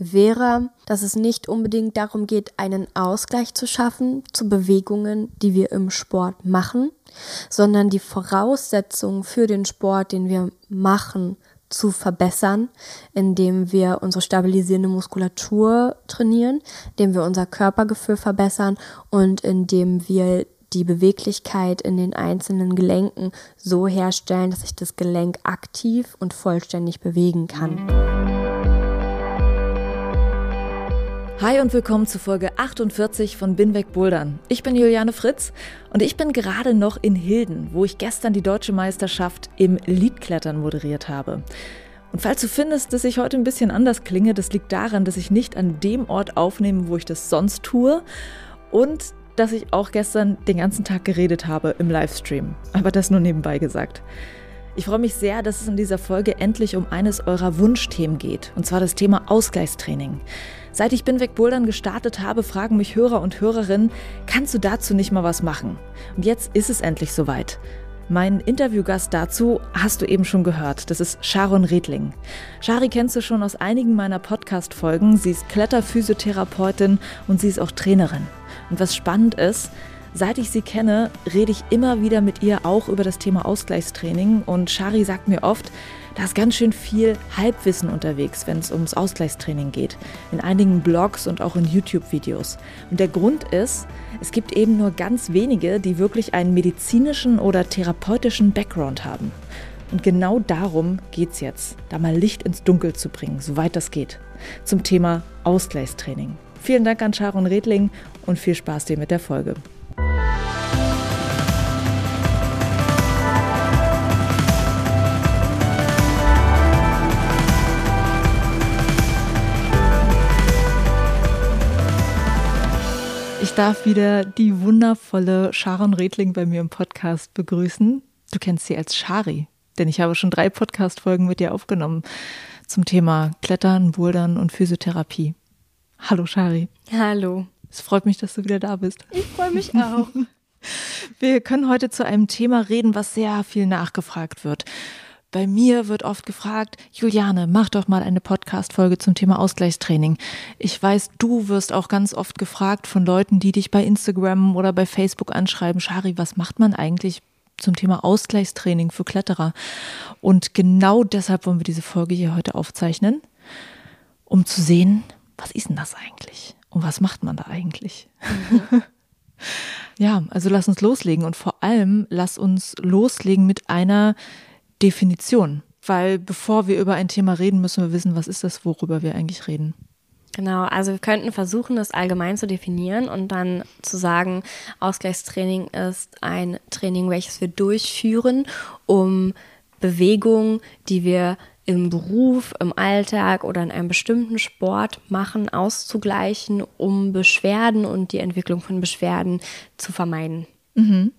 wäre, dass es nicht unbedingt darum geht, einen Ausgleich zu schaffen zu Bewegungen, die wir im Sport machen, sondern die Voraussetzungen für den Sport, den wir machen, zu verbessern, indem wir unsere stabilisierende Muskulatur trainieren, indem wir unser Körpergefühl verbessern und indem wir die Beweglichkeit in den einzelnen Gelenken so herstellen, dass sich das Gelenk aktiv und vollständig bewegen kann. Hi und willkommen zu Folge 48 von Binweg Bouldern. Ich bin Juliane Fritz und ich bin gerade noch in Hilden, wo ich gestern die deutsche Meisterschaft im Liedklettern moderiert habe. Und falls du findest, dass ich heute ein bisschen anders klinge, das liegt daran, dass ich nicht an dem Ort aufnehme, wo ich das sonst tue und dass ich auch gestern den ganzen Tag geredet habe im Livestream. Aber das nur nebenbei gesagt. Ich freue mich sehr, dass es in dieser Folge endlich um eines eurer Wunschthemen geht, und zwar das Thema Ausgleichstraining. Seit ich Binweg Bouldern gestartet habe, fragen mich Hörer und Hörerinnen, kannst du dazu nicht mal was machen? Und jetzt ist es endlich soweit. Mein Interviewgast dazu hast du eben schon gehört. Das ist Sharon Redling. Shari kennst du schon aus einigen meiner Podcast-Folgen. Sie ist Kletterphysiotherapeutin und sie ist auch Trainerin. Und was spannend ist, Seit ich sie kenne, rede ich immer wieder mit ihr auch über das Thema Ausgleichstraining und Shari sagt mir oft, da ist ganz schön viel Halbwissen unterwegs, wenn es ums Ausgleichstraining geht. In einigen Blogs und auch in YouTube-Videos. Und der Grund ist, es gibt eben nur ganz wenige, die wirklich einen medizinischen oder therapeutischen Background haben. Und genau darum geht es jetzt, da mal Licht ins Dunkel zu bringen, soweit das geht, zum Thema Ausgleichstraining. Vielen Dank an Sharon Redling und viel Spaß dir mit der Folge. Ich darf wieder die wundervolle Sharon Redling bei mir im Podcast begrüßen. Du kennst sie als Shari, denn ich habe schon drei Podcast-Folgen mit dir aufgenommen zum Thema Klettern, Bouldern und Physiotherapie. Hallo Shari. Hallo. Es freut mich, dass du wieder da bist. Ich freue mich auch. Wir können heute zu einem Thema reden, was sehr viel nachgefragt wird. Bei mir wird oft gefragt, Juliane, mach doch mal eine Podcast-Folge zum Thema Ausgleichstraining. Ich weiß, du wirst auch ganz oft gefragt von Leuten, die dich bei Instagram oder bei Facebook anschreiben, Shari, was macht man eigentlich zum Thema Ausgleichstraining für Kletterer? Und genau deshalb wollen wir diese Folge hier heute aufzeichnen, um zu sehen, was ist denn das eigentlich? Und was macht man da eigentlich? Mhm. ja, also lass uns loslegen und vor allem lass uns loslegen mit einer Definition. Weil bevor wir über ein Thema reden, müssen wir wissen, was ist das, worüber wir eigentlich reden. Genau, also wir könnten versuchen, das allgemein zu definieren und dann zu sagen, Ausgleichstraining ist ein Training, welches wir durchführen, um Bewegungen, die wir im Beruf, im Alltag oder in einem bestimmten Sport machen, auszugleichen, um Beschwerden und die Entwicklung von Beschwerden zu vermeiden. Mhm.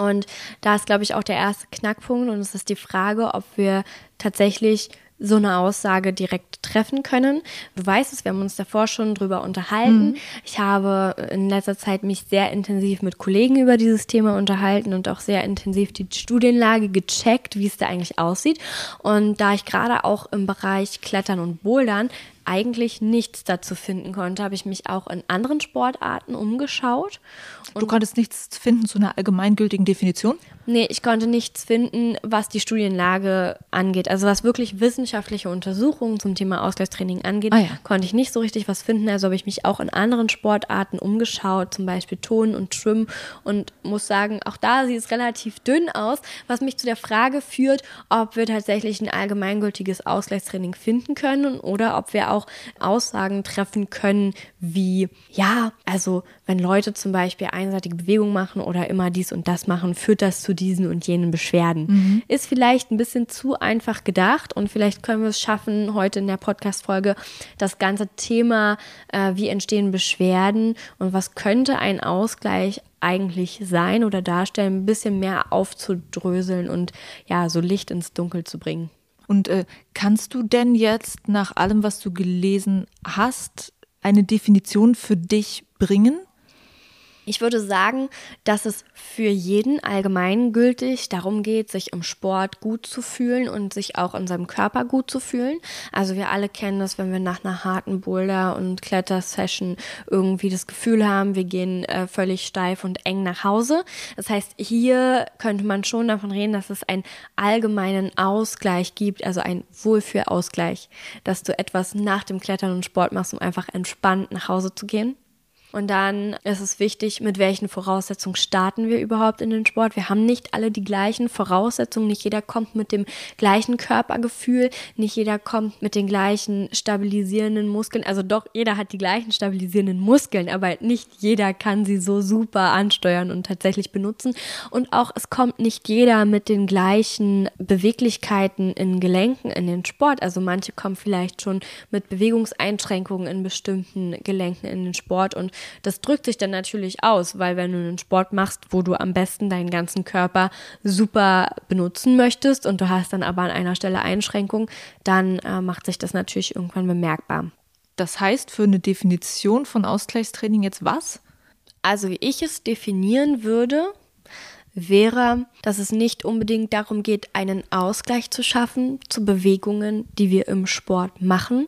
Und da ist, glaube ich, auch der erste Knackpunkt und es ist die Frage, ob wir tatsächlich so eine Aussage direkt treffen können. Du weißt es, wir haben uns davor schon drüber unterhalten. Mhm. Ich habe in letzter Zeit mich sehr intensiv mit Kollegen über dieses Thema unterhalten und auch sehr intensiv die Studienlage gecheckt, wie es da eigentlich aussieht. Und da ich gerade auch im Bereich Klettern und Bouldern eigentlich nichts dazu finden konnte, habe ich mich auch in anderen Sportarten umgeschaut. du konntest nichts finden zu einer allgemeingültigen Definition? Nee, ich konnte nichts finden, was die Studienlage angeht. Also was wirklich wissenschaftliche Untersuchungen zum Thema Ausgleichstraining angeht, ah, ja. konnte ich nicht so richtig was finden. Also habe ich mich auch in anderen Sportarten umgeschaut, zum Beispiel Ton und Schwimmen und muss sagen, auch da sieht es relativ dünn aus, was mich zu der Frage führt, ob wir tatsächlich ein allgemeingültiges Ausgleichstraining finden können oder ob wir auch Aussagen treffen können, wie, ja, also wenn Leute zum Beispiel einseitige Bewegungen machen oder immer dies und das machen, führt das zu diesen und jenen Beschwerden. Mhm. Ist vielleicht ein bisschen zu einfach gedacht und vielleicht können wir es schaffen, heute in der Podcast-Folge das ganze Thema, äh, wie entstehen Beschwerden und was könnte ein Ausgleich eigentlich sein oder darstellen, ein bisschen mehr aufzudröseln und ja, so Licht ins Dunkel zu bringen. Und äh, kannst du denn jetzt nach allem, was du gelesen hast, eine Definition für dich bringen? Ich würde sagen, dass es für jeden allgemeingültig darum geht, sich im Sport gut zu fühlen und sich auch in seinem Körper gut zu fühlen. Also wir alle kennen das, wenn wir nach einer harten Boulder- und Klettersession irgendwie das Gefühl haben, wir gehen äh, völlig steif und eng nach Hause. Das heißt, hier könnte man schon davon reden, dass es einen allgemeinen Ausgleich gibt, also einen Wohlfühlausgleich, dass du etwas nach dem Klettern und Sport machst, um einfach entspannt nach Hause zu gehen. Und dann ist es wichtig, mit welchen Voraussetzungen starten wir überhaupt in den Sport. Wir haben nicht alle die gleichen Voraussetzungen. Nicht jeder kommt mit dem gleichen Körpergefühl. Nicht jeder kommt mit den gleichen stabilisierenden Muskeln. Also doch, jeder hat die gleichen stabilisierenden Muskeln, aber nicht jeder kann sie so super ansteuern und tatsächlich benutzen. Und auch es kommt nicht jeder mit den gleichen Beweglichkeiten in Gelenken in den Sport. Also manche kommen vielleicht schon mit Bewegungseinschränkungen in bestimmten Gelenken in den Sport und das drückt sich dann natürlich aus, weil wenn du einen Sport machst, wo du am besten deinen ganzen Körper super benutzen möchtest und du hast dann aber an einer Stelle Einschränkungen, dann äh, macht sich das natürlich irgendwann bemerkbar. Das heißt für eine Definition von Ausgleichstraining jetzt was? Also wie ich es definieren würde, wäre, dass es nicht unbedingt darum geht, einen Ausgleich zu schaffen zu Bewegungen, die wir im Sport machen,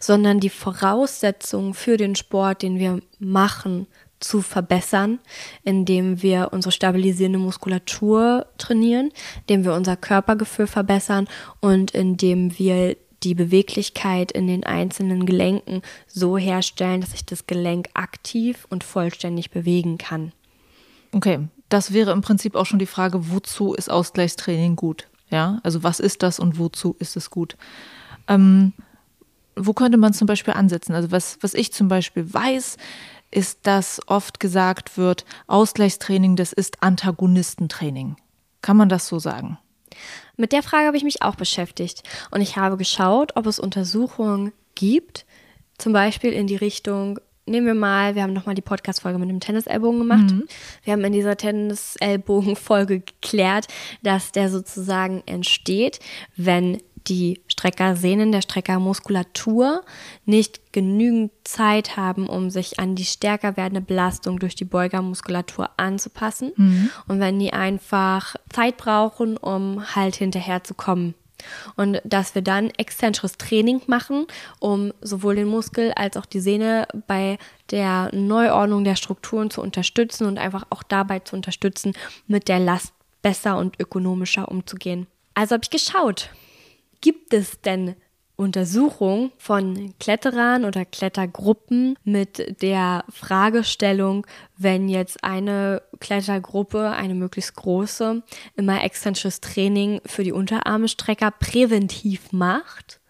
sondern die Voraussetzungen für den Sport, den wir machen, zu verbessern, indem wir unsere stabilisierende Muskulatur trainieren, indem wir unser Körpergefühl verbessern und indem wir die Beweglichkeit in den einzelnen Gelenken so herstellen, dass sich das Gelenk aktiv und vollständig bewegen kann. Okay, das wäre im Prinzip auch schon die Frage, wozu ist Ausgleichstraining gut? Ja, also was ist das und wozu ist es gut? Ähm, wo könnte man zum Beispiel ansetzen? Also was, was ich zum Beispiel weiß, ist, dass oft gesagt wird, Ausgleichstraining, das ist Antagonistentraining. Kann man das so sagen? Mit der Frage habe ich mich auch beschäftigt und ich habe geschaut, ob es Untersuchungen gibt, zum Beispiel in die Richtung, nehmen wir mal, wir haben nochmal die Podcast-Folge mit dem Tennisellbogen gemacht. Mhm. Wir haben in dieser Tennisellbogen-Folge geklärt, dass der sozusagen entsteht, wenn die Streckersehnen der Streckermuskulatur nicht genügend Zeit haben, um sich an die stärker werdende Belastung durch die Beugermuskulatur anzupassen. Mhm. Und wenn die einfach Zeit brauchen, um halt hinterherzukommen. Und dass wir dann exzentrisches Training machen, um sowohl den Muskel als auch die Sehne bei der Neuordnung der Strukturen zu unterstützen und einfach auch dabei zu unterstützen, mit der Last besser und ökonomischer umzugehen. Also habe ich geschaut, gibt es denn Untersuchung von Kletterern oder Klettergruppen mit der Fragestellung, wenn jetzt eine Klettergruppe, eine möglichst große, immer exzentrisches Training für die Unterarmestrecker präventiv macht,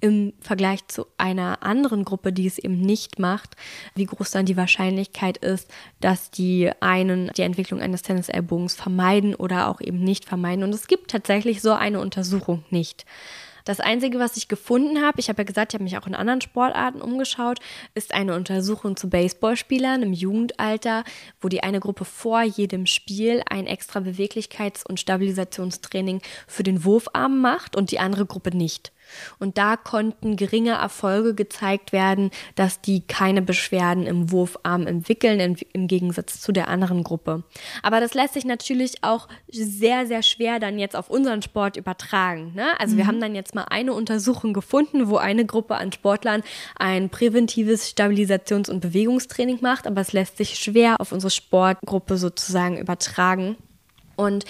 im Vergleich zu einer anderen Gruppe, die es eben nicht macht, wie groß dann die Wahrscheinlichkeit ist, dass die einen die Entwicklung eines Tennisellbogens vermeiden oder auch eben nicht vermeiden. Und es gibt tatsächlich so eine Untersuchung nicht. Das Einzige, was ich gefunden habe, ich habe ja gesagt, ich habe mich auch in anderen Sportarten umgeschaut, ist eine Untersuchung zu Baseballspielern im Jugendalter, wo die eine Gruppe vor jedem Spiel ein extra Beweglichkeits- und Stabilisationstraining für den Wurfarm macht und die andere Gruppe nicht. Und da konnten geringe Erfolge gezeigt werden, dass die keine Beschwerden im Wurfarm entwickeln, im Gegensatz zu der anderen Gruppe. Aber das lässt sich natürlich auch sehr, sehr schwer dann jetzt auf unseren Sport übertragen. Ne? Also mhm. wir haben dann jetzt mal eine Untersuchung gefunden, wo eine Gruppe an Sportlern ein präventives Stabilisations- und Bewegungstraining macht, aber es lässt sich schwer auf unsere Sportgruppe sozusagen übertragen. Und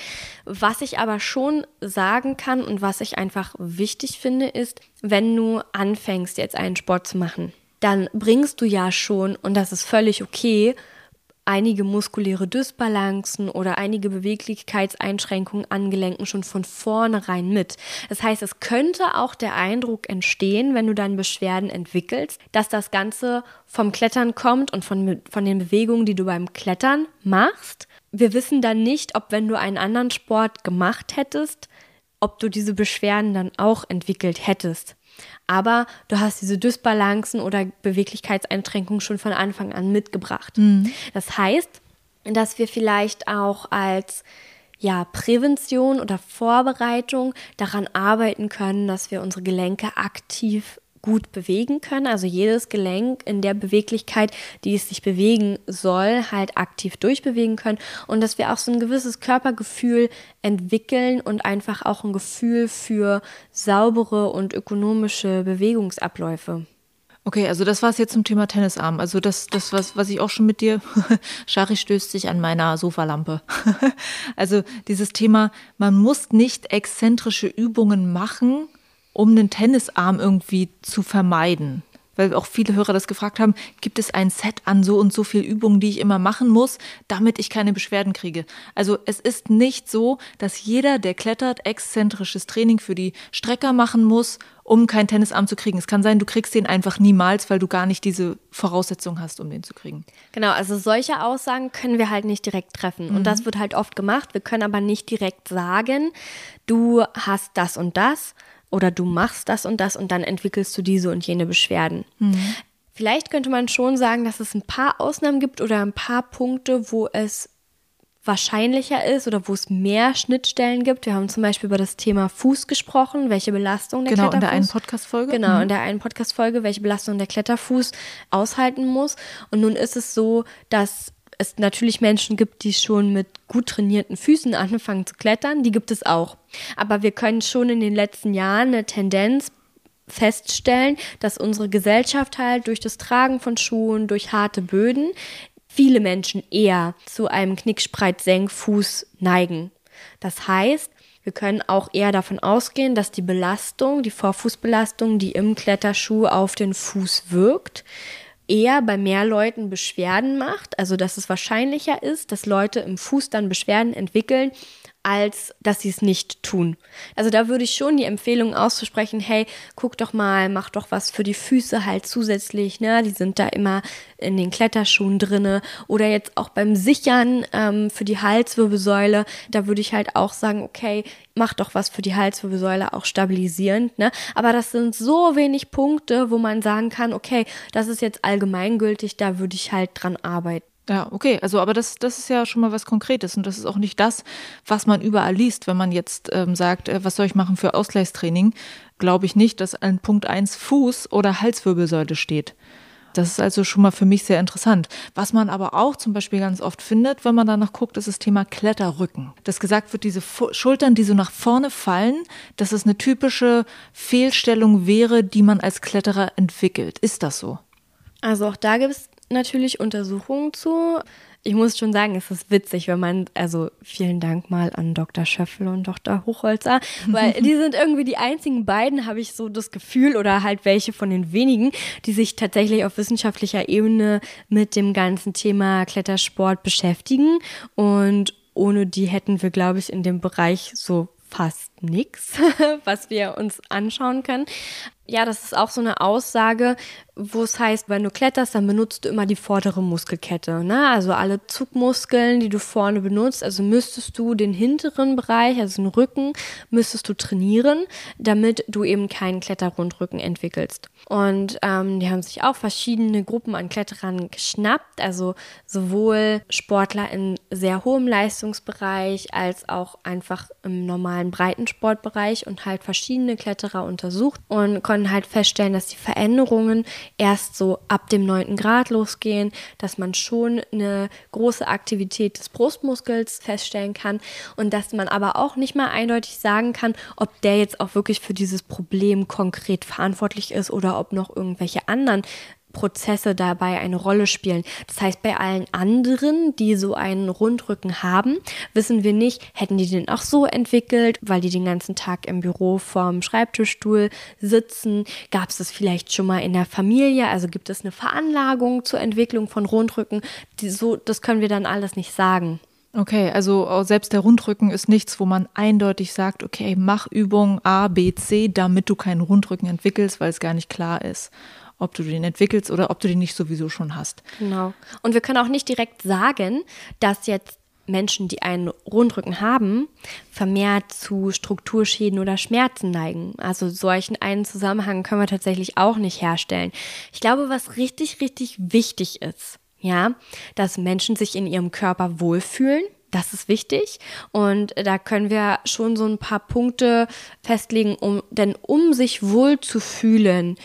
was ich aber schon sagen kann und was ich einfach wichtig finde, ist, wenn du anfängst, jetzt einen Sport zu machen, dann bringst du ja schon, und das ist völlig okay, einige muskuläre Dysbalancen oder einige Beweglichkeitseinschränkungen an Gelenken schon von vornherein mit. Das heißt, es könnte auch der Eindruck entstehen, wenn du dann Beschwerden entwickelst, dass das Ganze vom Klettern kommt und von, von den Bewegungen, die du beim Klettern machst. Wir wissen dann nicht, ob wenn du einen anderen Sport gemacht hättest, ob du diese Beschwerden dann auch entwickelt hättest. Aber du hast diese Dysbalancen oder Beweglichkeitseinschränkungen schon von Anfang an mitgebracht. Mhm. Das heißt, dass wir vielleicht auch als ja, Prävention oder Vorbereitung daran arbeiten können, dass wir unsere Gelenke aktiv gut bewegen können. Also jedes Gelenk in der Beweglichkeit, die es sich bewegen soll, halt aktiv durchbewegen können. Und dass wir auch so ein gewisses Körpergefühl entwickeln und einfach auch ein Gefühl für saubere und ökonomische Bewegungsabläufe. Okay, also das war es jetzt zum Thema Tennisarm. Also das, das was, was ich auch schon mit dir, Shari stößt sich an meiner Sofalampe. also dieses Thema, man muss nicht exzentrische Übungen machen, um den Tennisarm irgendwie zu vermeiden. Weil auch viele Hörer das gefragt haben, gibt es ein Set an so und so viel Übungen, die ich immer machen muss, damit ich keine Beschwerden kriege. Also es ist nicht so, dass jeder, der klettert, exzentrisches Training für die Strecker machen muss, um keinen Tennisarm zu kriegen. Es kann sein, du kriegst den einfach niemals, weil du gar nicht diese Voraussetzung hast, um den zu kriegen. Genau, also solche Aussagen können wir halt nicht direkt treffen. Mhm. Und das wird halt oft gemacht. Wir können aber nicht direkt sagen, du hast das und das oder du machst das und das und dann entwickelst du diese und jene Beschwerden. Mhm. Vielleicht könnte man schon sagen, dass es ein paar Ausnahmen gibt oder ein paar Punkte, wo es wahrscheinlicher ist oder wo es mehr Schnittstellen gibt. Wir haben zum Beispiel über das Thema Fuß gesprochen, welche Belastung der genau, Kletterfuß. Genau, in der einen Podcast-Folge. Genau, mhm. in der einen Podcast-Folge, welche Belastung der Kletterfuß aushalten muss. Und nun ist es so, dass es natürlich Menschen gibt, die schon mit gut trainierten Füßen anfangen zu klettern, die gibt es auch. Aber wir können schon in den letzten Jahren eine Tendenz feststellen, dass unsere Gesellschaft halt durch das Tragen von Schuhen, durch harte Böden, viele Menschen eher zu einem Knickspreit-Senkfuß neigen. Das heißt, wir können auch eher davon ausgehen, dass die Belastung, die Vorfußbelastung, die im Kletterschuh auf den Fuß wirkt, eher bei mehr Leuten Beschwerden macht, also dass es wahrscheinlicher ist, dass Leute im Fuß dann Beschwerden entwickeln, als dass sie es nicht tun. Also da würde ich schon die Empfehlung auszusprechen, hey, guck doch mal, mach doch was für die Füße halt zusätzlich, ne? Die sind da immer in den Kletterschuhen drinne. Oder jetzt auch beim Sichern ähm, für die Halswirbelsäule, da würde ich halt auch sagen, okay, mach doch was für die Halswirbelsäule auch stabilisierend, ne? Aber das sind so wenig Punkte, wo man sagen kann, okay, das ist jetzt allgemeingültig, da würde ich halt dran arbeiten. Ja, okay. Also, aber das, das ist ja schon mal was Konkretes und das ist auch nicht das, was man überall liest, wenn man jetzt ähm, sagt, äh, was soll ich machen für Ausgleichstraining, glaube ich nicht, dass an Punkt 1 Fuß oder Halswirbelsäule steht. Das ist also schon mal für mich sehr interessant. Was man aber auch zum Beispiel ganz oft findet, wenn man danach guckt, ist das Thema Kletterrücken. Dass gesagt wird, diese Fu Schultern, die so nach vorne fallen, dass es eine typische Fehlstellung wäre, die man als Kletterer entwickelt. Ist das so? Also auch da gibt es natürlich Untersuchungen zu. Ich muss schon sagen, es ist witzig, wenn man, also vielen Dank mal an Dr. Schöffel und Dr. Hochholzer, weil die sind irgendwie die einzigen beiden, habe ich so das Gefühl, oder halt welche von den wenigen, die sich tatsächlich auf wissenschaftlicher Ebene mit dem ganzen Thema Klettersport beschäftigen. Und ohne die hätten wir, glaube ich, in dem Bereich so fast nichts, was wir uns anschauen können. Ja, das ist auch so eine Aussage, wo es heißt, wenn du kletterst, dann benutzt du immer die vordere Muskelkette. Ne? Also alle Zugmuskeln, die du vorne benutzt, also müsstest du den hinteren Bereich, also den Rücken, müsstest du trainieren, damit du eben keinen Kletterrundrücken entwickelst. Und ähm, die haben sich auch verschiedene Gruppen an Kletterern geschnappt, also sowohl Sportler in sehr hohem Leistungsbereich als auch einfach im normalen Breitensportbereich und halt verschiedene Kletterer untersucht und konnten halt feststellen, dass die Veränderungen erst so ab dem neunten Grad losgehen, dass man schon eine große Aktivität des Brustmuskels feststellen kann und dass man aber auch nicht mal eindeutig sagen kann, ob der jetzt auch wirklich für dieses Problem konkret verantwortlich ist oder ob noch irgendwelche anderen Prozesse dabei eine Rolle spielen. Das heißt, bei allen anderen, die so einen Rundrücken haben, wissen wir nicht, hätten die den auch so entwickelt, weil die den ganzen Tag im Büro vorm Schreibtischstuhl sitzen. Gab es das vielleicht schon mal in der Familie? Also gibt es eine Veranlagung zur Entwicklung von Rundrücken? Die so, das können wir dann alles nicht sagen. Okay, also selbst der Rundrücken ist nichts, wo man eindeutig sagt, okay, mach Übung A, B, C, damit du keinen Rundrücken entwickelst, weil es gar nicht klar ist, ob du den entwickelst oder ob du den nicht sowieso schon hast. Genau. Und wir können auch nicht direkt sagen, dass jetzt Menschen, die einen Rundrücken haben, vermehrt zu Strukturschäden oder Schmerzen neigen. Also solchen einen Zusammenhang können wir tatsächlich auch nicht herstellen. Ich glaube, was richtig, richtig wichtig ist, ja, dass Menschen sich in ihrem Körper wohlfühlen. Das ist wichtig. Und da können wir schon so ein paar Punkte festlegen, um, denn um sich wohl zu fühlen,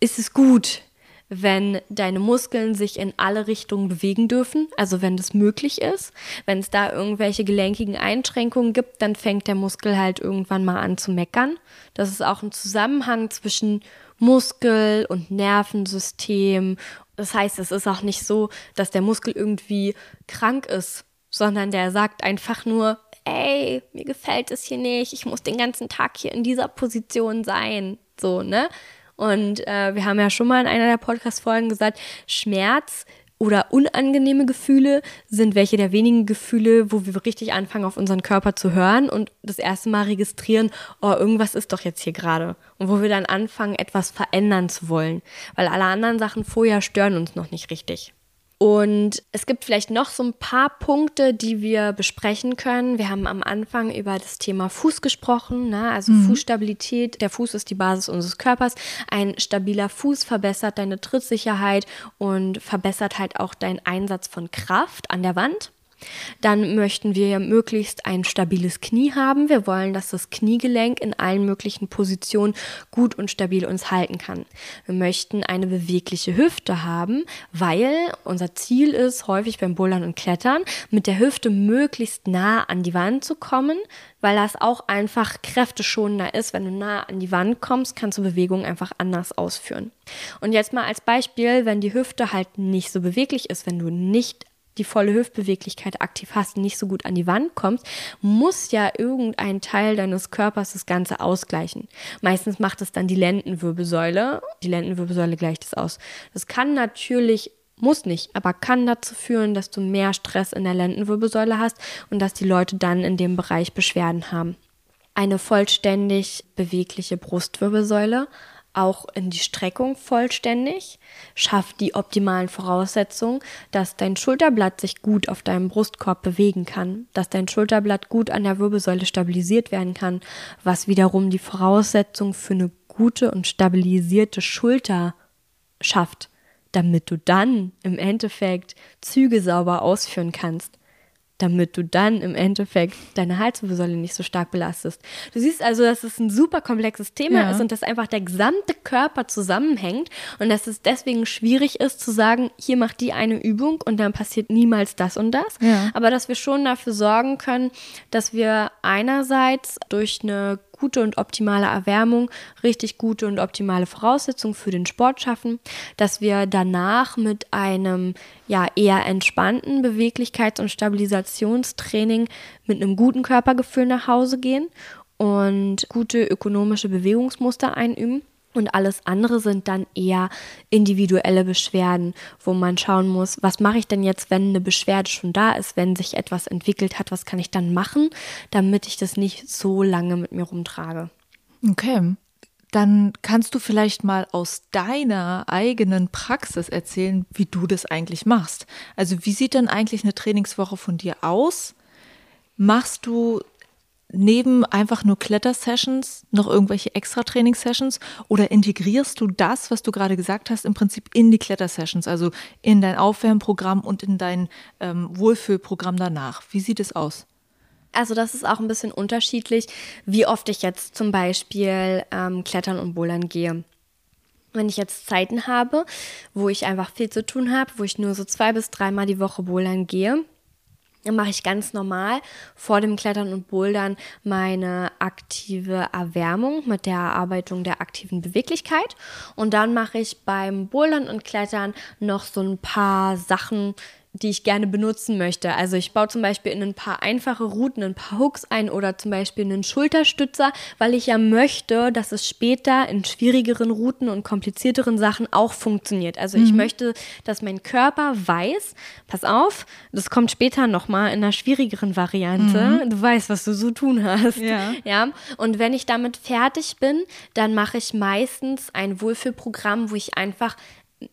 ist es gut, wenn deine Muskeln sich in alle Richtungen bewegen dürfen, also wenn das möglich ist. Wenn es da irgendwelche gelenkigen Einschränkungen gibt, dann fängt der Muskel halt irgendwann mal an zu meckern. Das ist auch ein Zusammenhang zwischen Muskel und Nervensystem das heißt, es ist auch nicht so, dass der Muskel irgendwie krank ist, sondern der sagt einfach nur, ey, mir gefällt es hier nicht, ich muss den ganzen Tag hier in dieser Position sein. So, ne? Und äh, wir haben ja schon mal in einer der Podcast-Folgen gesagt, Schmerz oder unangenehme Gefühle sind welche der wenigen Gefühle, wo wir richtig anfangen, auf unseren Körper zu hören und das erste Mal registrieren, oh, irgendwas ist doch jetzt hier gerade. Und wo wir dann anfangen, etwas verändern zu wollen. Weil alle anderen Sachen vorher stören uns noch nicht richtig. Und es gibt vielleicht noch so ein paar Punkte, die wir besprechen können. Wir haben am Anfang über das Thema Fuß gesprochen, ne? also mhm. Fußstabilität. Der Fuß ist die Basis unseres Körpers. Ein stabiler Fuß verbessert deine Trittsicherheit und verbessert halt auch deinen Einsatz von Kraft an der Wand. Dann möchten wir möglichst ein stabiles Knie haben. Wir wollen, dass das Kniegelenk in allen möglichen Positionen gut und stabil uns halten kann. Wir möchten eine bewegliche Hüfte haben, weil unser Ziel ist, häufig beim Bouldern und Klettern, mit der Hüfte möglichst nah an die Wand zu kommen, weil das auch einfach kräfteschonender ist. Wenn du nah an die Wand kommst, kannst du Bewegungen einfach anders ausführen. Und jetzt mal als Beispiel, wenn die Hüfte halt nicht so beweglich ist, wenn du nicht die volle Hüftbeweglichkeit aktiv hast und nicht so gut an die Wand kommst, muss ja irgendein Teil deines Körpers das Ganze ausgleichen. Meistens macht es dann die Lendenwirbelsäule. Die Lendenwirbelsäule gleicht es aus. Das kann natürlich muss nicht, aber kann dazu führen, dass du mehr Stress in der Lendenwirbelsäule hast und dass die Leute dann in dem Bereich Beschwerden haben. Eine vollständig bewegliche Brustwirbelsäule auch in die Streckung vollständig, schafft die optimalen Voraussetzungen, dass dein Schulterblatt sich gut auf deinem Brustkorb bewegen kann, dass dein Schulterblatt gut an der Wirbelsäule stabilisiert werden kann, was wiederum die Voraussetzung für eine gute und stabilisierte Schulter schafft, damit du dann im Endeffekt Züge sauber ausführen kannst damit du dann im Endeffekt deine Halswirbelsäule nicht so stark belastest. Du siehst also, dass es ein super komplexes Thema ja. ist und dass einfach der gesamte Körper zusammenhängt und dass es deswegen schwierig ist zu sagen, hier macht die eine Übung und dann passiert niemals das und das. Ja. Aber dass wir schon dafür sorgen können, dass wir einerseits durch eine gute und optimale Erwärmung, richtig gute und optimale Voraussetzungen für den Sport schaffen, dass wir danach mit einem ja eher entspannten Beweglichkeits- und Stabilisationstraining mit einem guten Körpergefühl nach Hause gehen und gute ökonomische Bewegungsmuster einüben. Und alles andere sind dann eher individuelle Beschwerden, wo man schauen muss, was mache ich denn jetzt, wenn eine Beschwerde schon da ist, wenn sich etwas entwickelt hat, was kann ich dann machen, damit ich das nicht so lange mit mir rumtrage. Okay. Dann kannst du vielleicht mal aus deiner eigenen Praxis erzählen, wie du das eigentlich machst. Also wie sieht denn eigentlich eine Trainingswoche von dir aus? Machst du neben einfach nur Klettersessions noch irgendwelche extra Trainingssessions oder integrierst du das, was du gerade gesagt hast, im Prinzip in die Klettersessions, also in dein Aufwärmprogramm und in dein ähm, Wohlfühlprogramm danach? Wie sieht es aus? Also das ist auch ein bisschen unterschiedlich, wie oft ich jetzt zum Beispiel ähm, klettern und bouldern gehe. Wenn ich jetzt Zeiten habe, wo ich einfach viel zu tun habe, wo ich nur so zwei bis dreimal die Woche bouldern gehe, Dann mache ich ganz normal vor dem Klettern und Bouldern meine aktive Erwärmung mit der Erarbeitung der aktiven Beweglichkeit. Und dann mache ich beim Bouldern und Klettern noch so ein paar Sachen, die ich gerne benutzen möchte. Also ich baue zum Beispiel in ein paar einfache Routen ein paar Hooks ein oder zum Beispiel einen Schulterstützer, weil ich ja möchte, dass es später in schwierigeren Routen und komplizierteren Sachen auch funktioniert. Also mhm. ich möchte, dass mein Körper weiß, pass auf, das kommt später nochmal in einer schwierigeren Variante. Mhm. Du weißt, was du so tun hast. Ja. ja. Und wenn ich damit fertig bin, dann mache ich meistens ein Wohlfühlprogramm, wo ich einfach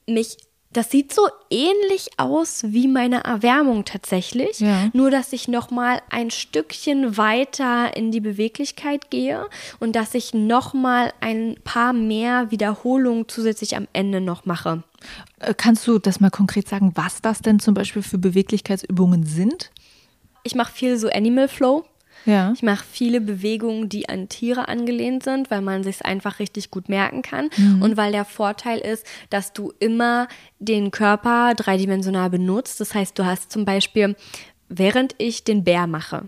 mich das sieht so ähnlich aus wie meine Erwärmung tatsächlich, ja. nur dass ich noch mal ein Stückchen weiter in die Beweglichkeit gehe und dass ich noch mal ein paar mehr Wiederholungen zusätzlich am Ende noch mache. Äh, kannst du das mal konkret sagen, was das denn zum Beispiel für Beweglichkeitsübungen sind? Ich mache viel so Animal Flow. Ja. Ich mache viele Bewegungen, die an Tiere angelehnt sind, weil man sich einfach richtig gut merken kann. Mhm. Und weil der Vorteil ist, dass du immer den Körper dreidimensional benutzt. Das heißt, du hast zum Beispiel, während ich den Bär mache,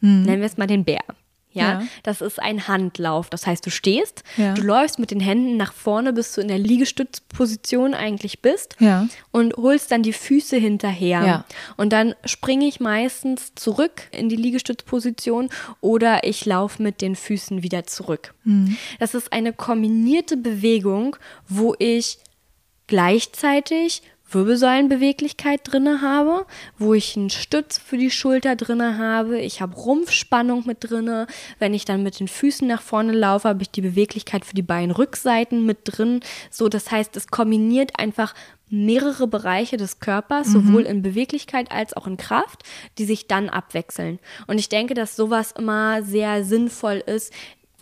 mhm. nennen wir es mal den Bär. Ja? ja? das ist ein Handlauf. Das heißt, du stehst, ja. du läufst mit den Händen nach vorne, bis du in der Liegestützposition eigentlich bist ja. und holst dann die Füße hinterher. Und dann springe ich meistens zurück in die Liegestützposition oder ich laufe mit den Füßen wieder zurück. Mhm. Das ist eine kombinierte Bewegung, wo ich gleichzeitig Wirbelsäulenbeweglichkeit drinne habe, wo ich einen Stütz für die Schulter drinne habe, ich habe Rumpfspannung mit drinne. Wenn ich dann mit den Füßen nach vorne laufe, habe ich die Beweglichkeit für die Beinrückseiten mit drin. So, das heißt, es kombiniert einfach mehrere Bereiche des Körpers, mhm. sowohl in Beweglichkeit als auch in Kraft, die sich dann abwechseln. Und ich denke, dass sowas immer sehr sinnvoll ist,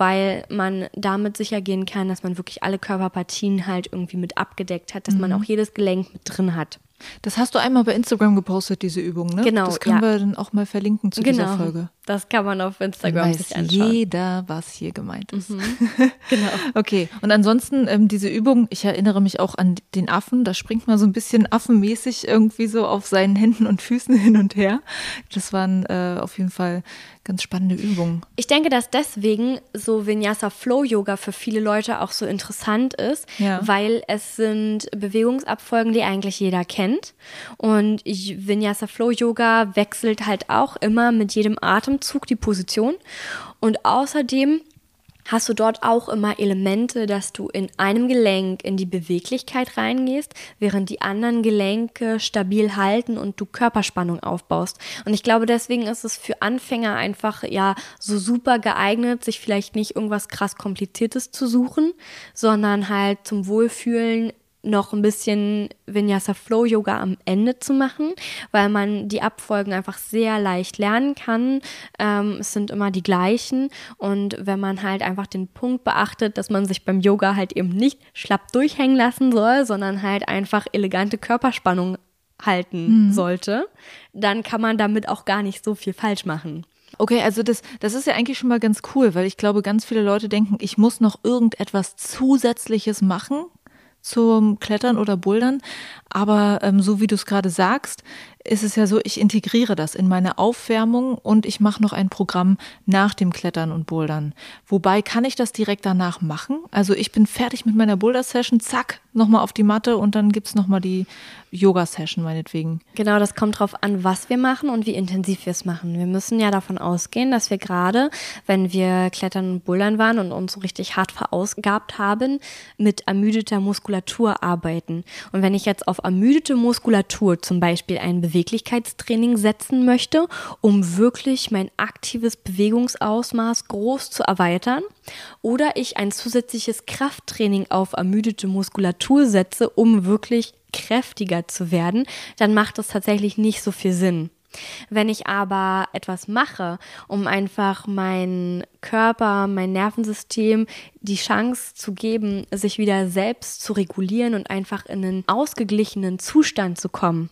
weil man damit sicher gehen kann, dass man wirklich alle Körperpartien halt irgendwie mit abgedeckt hat, dass mhm. man auch jedes Gelenk mit drin hat. Das hast du einmal bei Instagram gepostet, diese Übung, ne? Genau. Das können ja. wir dann auch mal verlinken zu genau. dieser Folge. Das kann man auf Instagram weiß sich anschauen. Jeder, was hier gemeint ist. Mhm. genau. okay. Und ansonsten ähm, diese Übung, ich erinnere mich auch an den Affen. Da springt man so ein bisschen affenmäßig irgendwie so auf seinen Händen und Füßen hin und her. Das waren äh, auf jeden Fall ganz spannende Übungen. Ich denke, dass deswegen so Vinyasa Flow Yoga für viele Leute auch so interessant ist, ja. weil es sind Bewegungsabfolgen, die eigentlich jeder kennt. Und Vinyasa Flow Yoga wechselt halt auch immer mit jedem Atem Atemzug die Position. Und außerdem hast du dort auch immer Elemente, dass du in einem Gelenk in die Beweglichkeit reingehst, während die anderen Gelenke stabil halten und du Körperspannung aufbaust. Und ich glaube, deswegen ist es für Anfänger einfach ja so super geeignet, sich vielleicht nicht irgendwas krass kompliziertes zu suchen, sondern halt zum Wohlfühlen noch ein bisschen Vinyasa Flow Yoga am Ende zu machen, weil man die Abfolgen einfach sehr leicht lernen kann. Ähm, es sind immer die gleichen und wenn man halt einfach den Punkt beachtet, dass man sich beim Yoga halt eben nicht schlapp durchhängen lassen soll, sondern halt einfach elegante Körperspannung halten mhm. sollte, dann kann man damit auch gar nicht so viel falsch machen. Okay, also das, das ist ja eigentlich schon mal ganz cool, weil ich glaube, ganz viele Leute denken, ich muss noch irgendetwas Zusätzliches machen, zum Klettern oder Bouldern. Aber ähm, so wie du es gerade sagst, ist es ja so, ich integriere das in meine Aufwärmung und ich mache noch ein Programm nach dem Klettern und Bouldern. Wobei kann ich das direkt danach machen? Also ich bin fertig mit meiner Boulder-Session, zack, nochmal auf die Matte und dann gibt es nochmal die Yoga-Session meinetwegen. Genau, das kommt drauf an, was wir machen und wie intensiv wir es machen. Wir müssen ja davon ausgehen, dass wir gerade, wenn wir Klettern und Bouldern waren und uns so richtig hart verausgabt haben, mit ermüdeter Muskulatur arbeiten. Und wenn ich jetzt auf ermüdete Muskulatur zum Beispiel ein Beweglichkeitstraining setzen möchte, um wirklich mein aktives Bewegungsausmaß groß zu erweitern, oder ich ein zusätzliches Krafttraining auf ermüdete Muskulatur setze, um wirklich kräftiger zu werden, dann macht das tatsächlich nicht so viel Sinn. Wenn ich aber etwas mache, um einfach meinen Körper, mein Nervensystem die Chance zu geben, sich wieder selbst zu regulieren und einfach in einen ausgeglichenen Zustand zu kommen,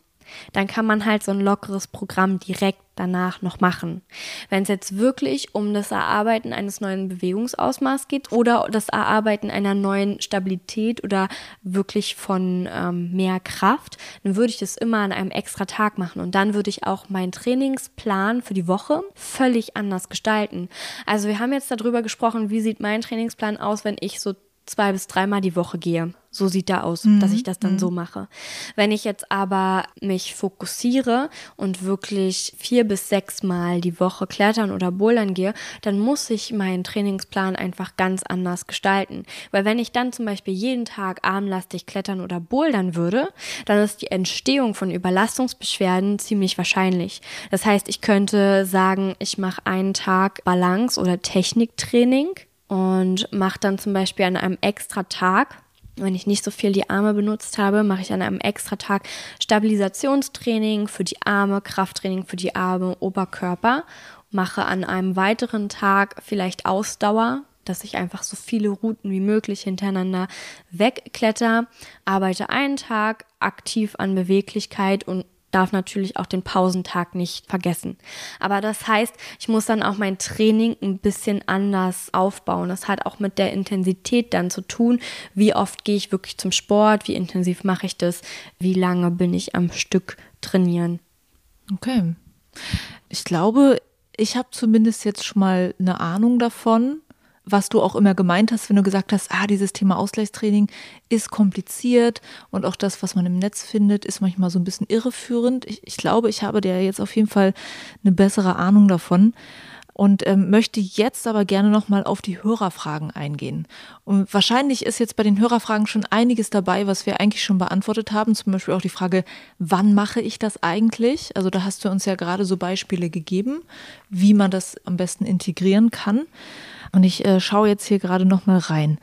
dann kann man halt so ein lockeres Programm direkt danach noch machen. Wenn es jetzt wirklich um das Erarbeiten eines neuen Bewegungsausmaßs geht oder das Erarbeiten einer neuen Stabilität oder wirklich von ähm, mehr Kraft, dann würde ich das immer an einem extra Tag machen und dann würde ich auch meinen Trainingsplan für die Woche völlig anders gestalten. Also wir haben jetzt darüber gesprochen, wie sieht mein Trainingsplan aus, wenn ich so zwei bis dreimal die Woche gehe. So sieht da aus, mhm. dass ich das dann mhm. so mache. Wenn ich jetzt aber mich fokussiere und wirklich vier bis sechs Mal die Woche klettern oder bouldern gehe, dann muss ich meinen Trainingsplan einfach ganz anders gestalten. Weil wenn ich dann zum Beispiel jeden Tag armlastig klettern oder bouldern würde, dann ist die Entstehung von Überlastungsbeschwerden ziemlich wahrscheinlich. Das heißt, ich könnte sagen, ich mache einen Tag Balance oder Techniktraining und mache dann zum Beispiel an einem extra Tag, wenn ich nicht so viel die Arme benutzt habe, mache ich an einem extra Tag Stabilisationstraining für die Arme, Krafttraining für die Arme, Oberkörper, mache an einem weiteren Tag vielleicht Ausdauer, dass ich einfach so viele Routen wie möglich hintereinander wegkletter, arbeite einen Tag aktiv an Beweglichkeit und darf natürlich auch den Pausentag nicht vergessen. Aber das heißt, ich muss dann auch mein Training ein bisschen anders aufbauen. Das hat auch mit der Intensität dann zu tun. Wie oft gehe ich wirklich zum Sport? Wie intensiv mache ich das? Wie lange bin ich am Stück trainieren? Okay. Ich glaube, ich habe zumindest jetzt schon mal eine Ahnung davon, was du auch immer gemeint hast, wenn du gesagt hast, ah, dieses Thema Ausgleichstraining ist kompliziert und auch das, was man im Netz findet, ist manchmal so ein bisschen irreführend. Ich, ich glaube, ich habe dir jetzt auf jeden Fall eine bessere Ahnung davon und ähm, möchte jetzt aber gerne nochmal auf die Hörerfragen eingehen. Und wahrscheinlich ist jetzt bei den Hörerfragen schon einiges dabei, was wir eigentlich schon beantwortet haben. Zum Beispiel auch die Frage, wann mache ich das eigentlich? Also da hast du uns ja gerade so Beispiele gegeben, wie man das am besten integrieren kann. Und ich äh, schaue jetzt hier gerade noch mal rein.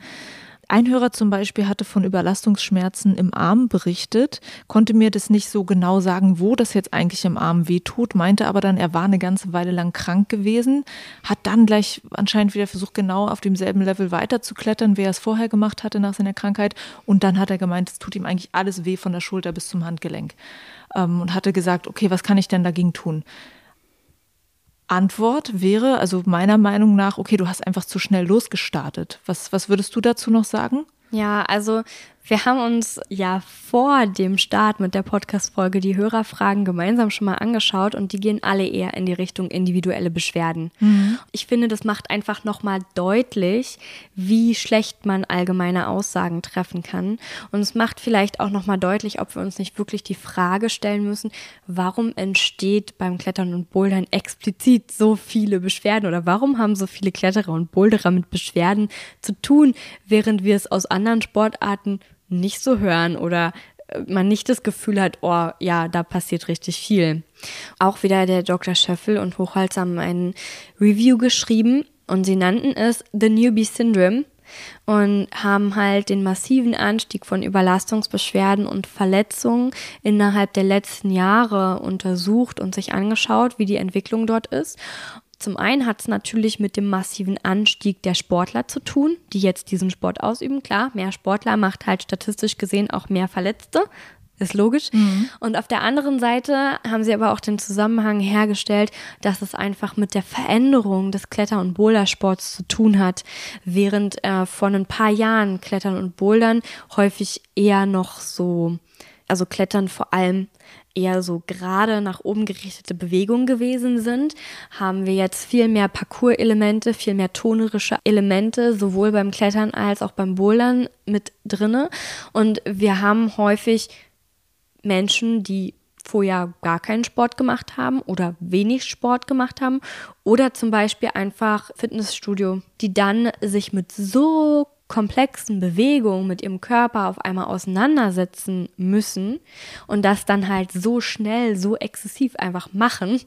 Ein Hörer zum Beispiel hatte von Überlastungsschmerzen im Arm berichtet, konnte mir das nicht so genau sagen, wo das jetzt eigentlich im Arm wehtut, meinte aber dann, er war eine ganze Weile lang krank gewesen, hat dann gleich anscheinend wieder versucht, genau auf demselben Level weiterzuklettern, wie er es vorher gemacht hatte nach seiner Krankheit. Und dann hat er gemeint, es tut ihm eigentlich alles weh von der Schulter bis zum Handgelenk. Ähm, und hatte gesagt, okay, was kann ich denn dagegen tun? Antwort wäre, also meiner Meinung nach, okay, du hast einfach zu schnell losgestartet. Was, was würdest du dazu noch sagen? Ja, also wir haben uns ja vor dem Start mit der Podcast-Folge die Hörerfragen gemeinsam schon mal angeschaut und die gehen alle eher in die Richtung individuelle Beschwerden. Mhm. Ich finde, das macht einfach nochmal deutlich, wie schlecht man allgemeine Aussagen treffen kann. Und es macht vielleicht auch nochmal deutlich, ob wir uns nicht wirklich die Frage stellen müssen, warum entsteht beim Klettern und Bouldern explizit so viele Beschwerden oder warum haben so viele Kletterer und Boulderer mit Beschwerden zu tun, während wir es aus anderen Sportarten nicht so hören oder äh, man nicht das Gefühl hat, oh ja, da passiert richtig viel. Auch wieder der Dr. Schöffel und Hochholz haben ein Review geschrieben und sie nannten es The Newbie Syndrome und haben halt den massiven Anstieg von Überlastungsbeschwerden und Verletzungen innerhalb der letzten Jahre untersucht und sich angeschaut, wie die Entwicklung dort ist. Zum einen hat es natürlich mit dem massiven Anstieg der Sportler zu tun, die jetzt diesen Sport ausüben. Klar, mehr Sportler macht halt statistisch gesehen auch mehr Verletzte. Ist logisch. Mhm. Und auf der anderen Seite haben sie aber auch den Zusammenhang hergestellt, dass es einfach mit der Veränderung des Kletter- und Bouldersports zu tun hat. Während äh, vor ein paar Jahren Klettern und Bouldern häufig eher noch so, also Klettern vor allem eher so gerade nach oben gerichtete Bewegungen gewesen sind, haben wir jetzt viel mehr Parcours-Elemente, viel mehr tonerische Elemente, sowohl beim Klettern als auch beim Bouldern mit drinne. Und wir haben häufig Menschen, die vorher gar keinen Sport gemacht haben oder wenig Sport gemacht haben oder zum Beispiel einfach Fitnessstudio, die dann sich mit so komplexen Bewegungen mit ihrem Körper auf einmal auseinandersetzen müssen und das dann halt so schnell, so exzessiv einfach machen,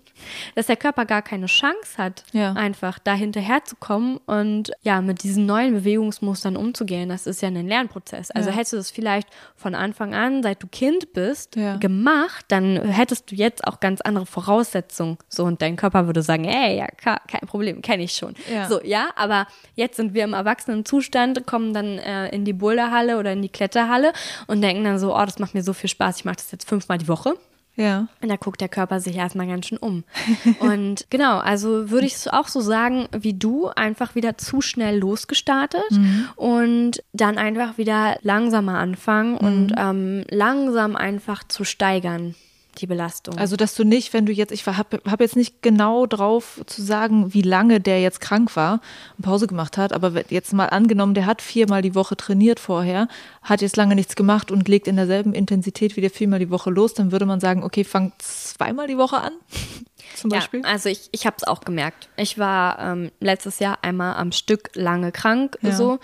dass der Körper gar keine Chance hat, ja. einfach da hinterherzukommen und ja, mit diesen neuen Bewegungsmustern umzugehen. Das ist ja ein Lernprozess. Also ja. hättest du das vielleicht von Anfang an, seit du Kind bist, ja. gemacht, dann hättest du jetzt auch ganz andere Voraussetzungen. So, und dein Körper würde sagen, ey, ja, kein Problem, kenne ich schon. So, ja, aber jetzt sind wir im Erwachsenenzustand, kommen dann äh, in die Boulderhalle oder in die Kletterhalle und denken dann so, oh, das macht mir so viel Spaß, ich mache das jetzt fünfmal die Woche. Ja. Und da guckt der Körper sich erstmal ganz schön um. und genau, also würde ich es auch so sagen wie du, einfach wieder zu schnell losgestartet mhm. und dann einfach wieder langsamer anfangen mhm. und ähm, langsam einfach zu steigern die Belastung. Also, dass du nicht, wenn du jetzt, ich habe hab jetzt nicht genau drauf zu sagen, wie lange der jetzt krank war und Pause gemacht hat, aber jetzt mal angenommen, der hat viermal die Woche trainiert vorher, hat jetzt lange nichts gemacht und legt in derselben Intensität wieder viermal die Woche los, dann würde man sagen, okay, fang zweimal die Woche an. Zum Beispiel? Ja, also ich, ich habe es auch gemerkt. Ich war ähm, letztes Jahr einmal am Stück lange krank, ja. so.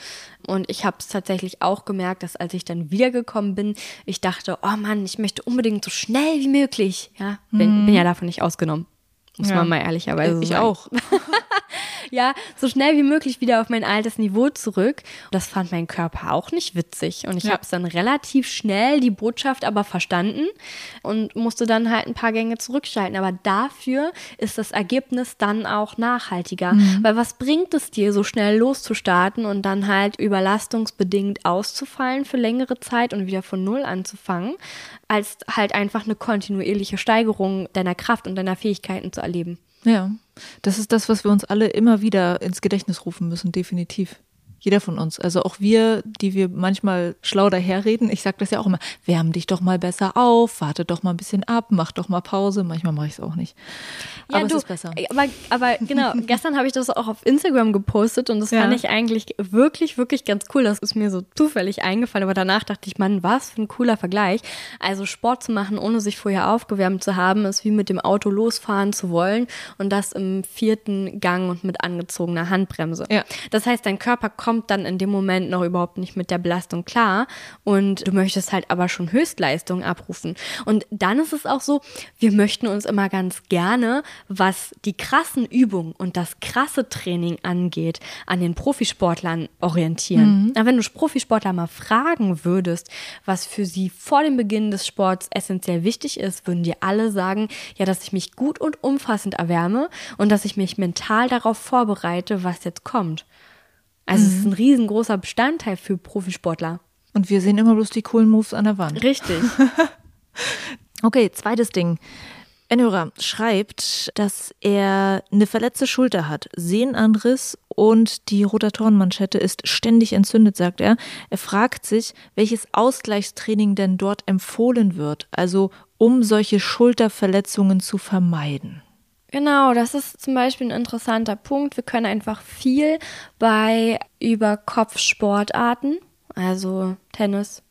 Und ich habe es tatsächlich auch gemerkt, dass als ich dann wiedergekommen bin, ich dachte, oh Mann, ich möchte unbedingt so schnell wie möglich. Ja, bin, mhm. bin ja davon nicht ausgenommen. Muss ja. man mal ehrlicherweise ich sagen. Ich auch. ja, so schnell wie möglich wieder auf mein altes Niveau zurück. Das fand mein Körper auch nicht witzig. Und ich ja. habe es dann relativ schnell die Botschaft aber verstanden und musste dann halt ein paar Gänge zurückschalten. Aber dafür ist das Ergebnis dann auch nachhaltiger. Mhm. Weil was bringt es dir, so schnell loszustarten und dann halt überlastungsbedingt auszufallen für längere Zeit und wieder von Null anzufangen, als halt einfach eine kontinuierliche Steigerung deiner Kraft und deiner Fähigkeiten zu erleben. Ja, das ist das, was wir uns alle immer wieder ins Gedächtnis rufen müssen, definitiv. Jeder von uns. Also auch wir, die wir manchmal schlau daherreden. Ich sage das ja auch immer, wärm dich doch mal besser auf, warte doch mal ein bisschen ab, mach doch mal Pause. Manchmal mache ich es auch nicht. Ja, aber du, es ist besser. Aber, aber genau, gestern habe ich das auch auf Instagram gepostet und das ja. fand ich eigentlich wirklich, wirklich ganz cool. Das ist mir so zufällig eingefallen, aber danach dachte ich, Mann, was für ein cooler Vergleich. Also Sport zu machen, ohne sich vorher aufgewärmt zu haben, ist wie mit dem Auto losfahren zu wollen und das im vierten Gang und mit angezogener Handbremse. Ja. Das heißt, dein Körper kommt kommt dann in dem Moment noch überhaupt nicht mit der Belastung klar und du möchtest halt aber schon Höchstleistung abrufen. Und dann ist es auch so, wir möchten uns immer ganz gerne, was die krassen Übungen und das krasse Training angeht, an den Profisportlern orientieren. Mhm. Aber wenn du Profisportler mal fragen würdest, was für sie vor dem Beginn des Sports essentiell wichtig ist, würden dir alle sagen, ja, dass ich mich gut und umfassend erwärme und dass ich mich mental darauf vorbereite, was jetzt kommt. Also mhm. es ist ein riesengroßer Bestandteil für Profisportler. Und wir sehen immer bloß die coolen Moves an der Wand. Richtig. okay, zweites Ding. Enhörer schreibt, dass er eine verletzte Schulter hat, Sehnenanriss und die Rotatorenmanschette ist ständig entzündet, sagt er. Er fragt sich, welches Ausgleichstraining denn dort empfohlen wird, also um solche Schulterverletzungen zu vermeiden. Genau, das ist zum Beispiel ein interessanter Punkt. Wir können einfach viel bei Überkopfsportarten, also Tennis,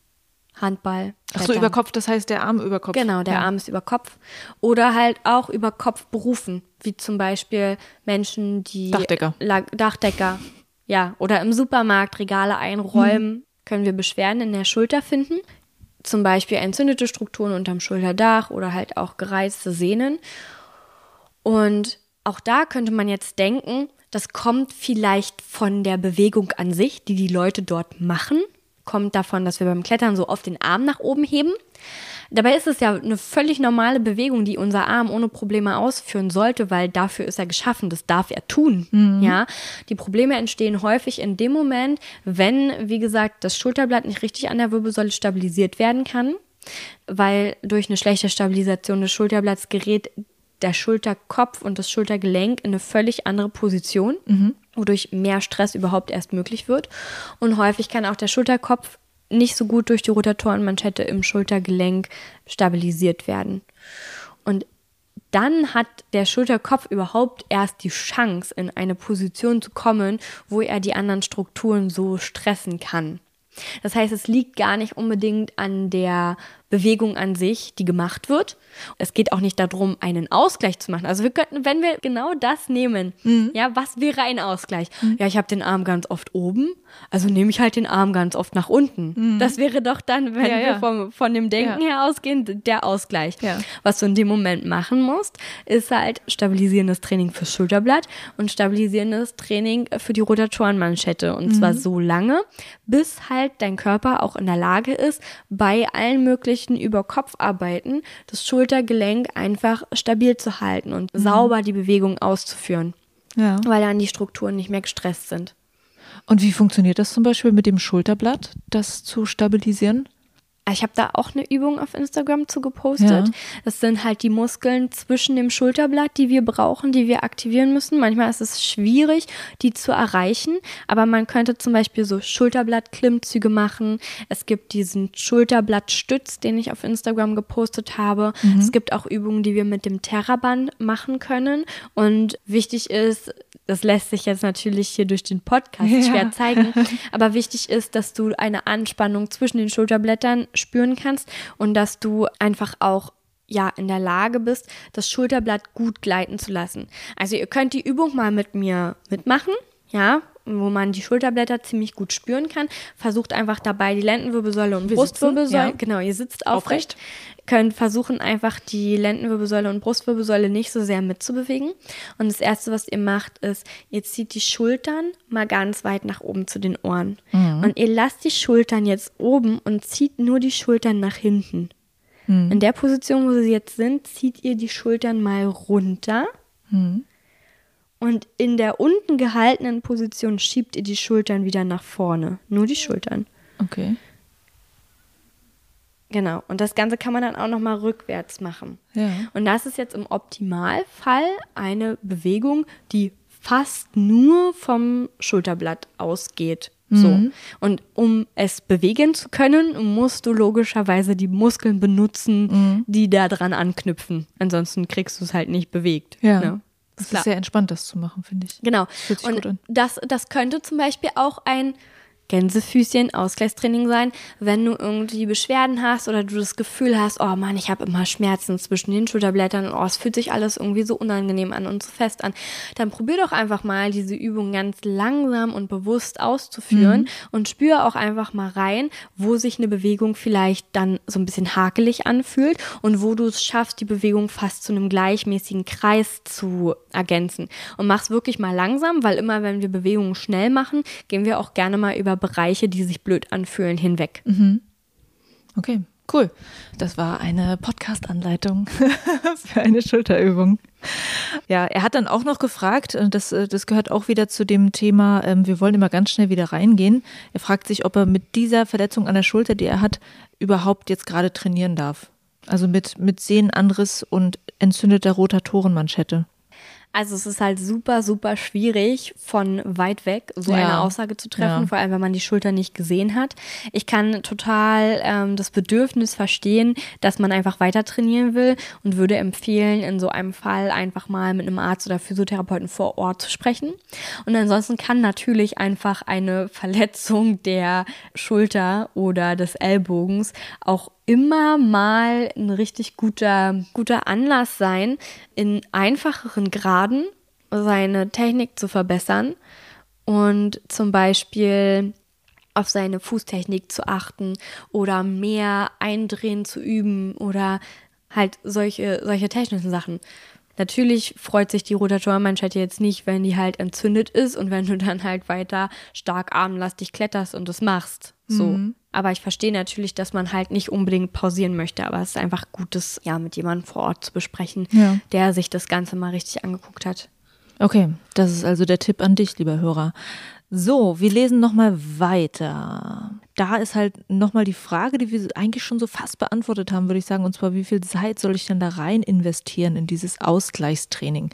Handball. Ach so, über Kopf, das heißt der Arm über Kopf. Genau, der ja. Arm ist über Kopf. Oder halt auch über Kopf berufen, wie zum Beispiel Menschen, die. Dachdecker. Dachdecker. Ja, oder im Supermarkt Regale einräumen, mhm. können wir Beschwerden in der Schulter finden. Zum Beispiel entzündete Strukturen unterm Schulterdach oder halt auch gereizte Sehnen. Und auch da könnte man jetzt denken, das kommt vielleicht von der Bewegung an sich, die die Leute dort machen. Kommt davon, dass wir beim Klettern so oft den Arm nach oben heben. Dabei ist es ja eine völlig normale Bewegung, die unser Arm ohne Probleme ausführen sollte, weil dafür ist er geschaffen, das darf er tun. Mhm. Ja, die Probleme entstehen häufig in dem Moment, wenn, wie gesagt, das Schulterblatt nicht richtig an der Wirbelsäule stabilisiert werden kann, weil durch eine schlechte Stabilisation des Schulterblatts gerät der Schulterkopf und das Schultergelenk in eine völlig andere Position, mhm. wodurch mehr Stress überhaupt erst möglich wird. Und häufig kann auch der Schulterkopf nicht so gut durch die Rotatorenmanschette im Schultergelenk stabilisiert werden. Und dann hat der Schulterkopf überhaupt erst die Chance, in eine Position zu kommen, wo er die anderen Strukturen so stressen kann. Das heißt, es liegt gar nicht unbedingt an der Bewegung an sich, die gemacht wird. Es geht auch nicht darum, einen Ausgleich zu machen. Also wir könnten, wenn wir genau das nehmen, mhm. ja, was wäre ein Ausgleich? Mhm. Ja, ich habe den Arm ganz oft oben, also nehme ich halt den Arm ganz oft nach unten. Mhm. Das wäre doch dann, wenn ja, wir ja. Vom, von dem Denken ja. her ausgehen, der Ausgleich. Was du in dem Moment machen musst, ist halt stabilisierendes Training fürs Schulterblatt und stabilisierendes Training für die Rotatorenmanschette. Und zwar mhm. so lange, bis halt dein Körper auch in der Lage ist, bei allen möglichen Ausrichten über Kopfarbeiten, das Schultergelenk einfach stabil zu halten und mhm. sauber die Bewegung auszuführen. Ja. Weil dann die Strukturen nicht mehr gestresst sind. Und wie funktioniert das zum Beispiel mit dem Schulterblatt, das zu stabilisieren? Ich habe da auch eine Übung auf Instagram zu gepostet. Ja. Das sind halt die Muskeln zwischen dem Schulterblatt, die wir brauchen, die wir aktivieren müssen. Manchmal ist es schwierig, die zu erreichen, aber man könnte zum Beispiel so Schulterblatt-Klimmzüge machen. Es gibt diesen Schulterblattstütz, den ich auf Instagram gepostet habe. Mhm. Es gibt auch Übungen, die wir mit dem Terraband machen können. Und wichtig ist, das lässt sich jetzt natürlich hier durch den Podcast ja. schwer zeigen, aber wichtig ist, dass du eine Anspannung zwischen den Schulterblättern spüren kannst und dass du einfach auch ja in der Lage bist, das Schulterblatt gut gleiten zu lassen. Also ihr könnt die Übung mal mit mir mitmachen, ja, wo man die Schulterblätter ziemlich gut spüren kann. Versucht einfach dabei die Lendenwirbelsäule und Wir Brustwirbelsäule, ja. genau, ihr sitzt aufrecht. aufrecht könnt versuchen, einfach die Lendenwirbelsäule und Brustwirbelsäule nicht so sehr mitzubewegen. Und das Erste, was ihr macht, ist, ihr zieht die Schultern mal ganz weit nach oben zu den Ohren. Mhm. Und ihr lasst die Schultern jetzt oben und zieht nur die Schultern nach hinten. Mhm. In der Position, wo sie jetzt sind, zieht ihr die Schultern mal runter. Mhm. Und in der unten gehaltenen Position schiebt ihr die Schultern wieder nach vorne. Nur die Schultern. Okay. Genau. Und das Ganze kann man dann auch nochmal rückwärts machen. Ja. Und das ist jetzt im Optimalfall eine Bewegung, die fast nur vom Schulterblatt ausgeht. So. Mhm. Und um es bewegen zu können, musst du logischerweise die Muskeln benutzen, mhm. die da dran anknüpfen. Ansonsten kriegst du es halt nicht bewegt. Ja. Ne? Das ist sehr entspannt, das zu machen, finde ich. Genau. Das und Das, das könnte zum Beispiel auch ein Gänsefüßchen, Ausgleichstraining sein, wenn du irgendwie Beschwerden hast oder du das Gefühl hast, oh Mann, ich habe immer Schmerzen zwischen den Schulterblättern und oh, es fühlt sich alles irgendwie so unangenehm an und so fest an, dann probier doch einfach mal diese Übung ganz langsam und bewusst auszuführen mhm. und spür auch einfach mal rein, wo sich eine Bewegung vielleicht dann so ein bisschen hakelig anfühlt und wo du es schaffst, die Bewegung fast zu einem gleichmäßigen Kreis zu ergänzen. Und mach's wirklich mal langsam, weil immer wenn wir Bewegungen schnell machen, gehen wir auch gerne mal über Bereiche, die sich blöd anfühlen, hinweg. Mhm. Okay, cool. Das war eine Podcast-Anleitung für eine Schulterübung. Ja, er hat dann auch noch gefragt, das, das gehört auch wieder zu dem Thema, ähm, wir wollen immer ganz schnell wieder reingehen. Er fragt sich, ob er mit dieser Verletzung an der Schulter, die er hat, überhaupt jetzt gerade trainieren darf. Also mit, mit Sehnenanriss und entzündeter Rotatorenmanschette. Also es ist halt super, super schwierig, von weit weg so ja. eine Aussage zu treffen, ja. vor allem wenn man die Schulter nicht gesehen hat. Ich kann total ähm, das Bedürfnis verstehen, dass man einfach weiter trainieren will und würde empfehlen, in so einem Fall einfach mal mit einem Arzt oder Physiotherapeuten vor Ort zu sprechen. Und ansonsten kann natürlich einfach eine Verletzung der Schulter oder des Ellbogens auch immer mal ein richtig guter, guter Anlass sein, in einfacheren Graden seine Technik zu verbessern und zum Beispiel auf seine Fußtechnik zu achten oder mehr Eindrehen zu üben oder halt solche, solche technischen Sachen. Natürlich freut sich die Rotatorenmanschette jetzt nicht, wenn die halt entzündet ist und wenn du dann halt weiter stark armlastig kletterst und das machst. So. Mhm. Aber ich verstehe natürlich, dass man halt nicht unbedingt pausieren möchte. Aber es ist einfach gut, das ja mit jemandem vor Ort zu besprechen, ja. der sich das Ganze mal richtig angeguckt hat. Okay, das ist also der Tipp an dich, lieber Hörer. So, wir lesen nochmal weiter. Da ist halt nochmal die Frage, die wir eigentlich schon so fast beantwortet haben, würde ich sagen. Und zwar, wie viel Zeit soll ich denn da rein investieren in dieses Ausgleichstraining?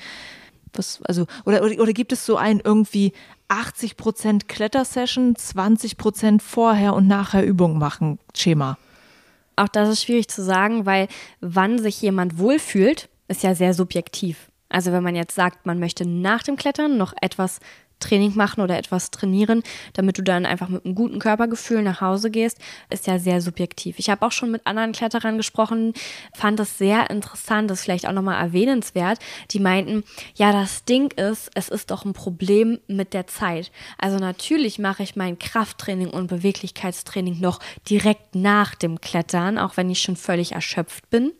Was, also, oder, oder, oder gibt es so ein irgendwie 80 Prozent Klettersession, 20 Prozent vorher und nachher Übung machen Schema? Auch das ist schwierig zu sagen, weil wann sich jemand wohlfühlt, ist ja sehr subjektiv. Also wenn man jetzt sagt, man möchte nach dem Klettern noch etwas Training machen oder etwas trainieren, damit du dann einfach mit einem guten Körpergefühl nach Hause gehst, ist ja sehr subjektiv. Ich habe auch schon mit anderen Kletterern gesprochen, fand das sehr interessant, das ist vielleicht auch nochmal erwähnenswert. Die meinten, ja, das Ding ist, es ist doch ein Problem mit der Zeit. Also natürlich mache ich mein Krafttraining und Beweglichkeitstraining noch direkt nach dem Klettern, auch wenn ich schon völlig erschöpft bin,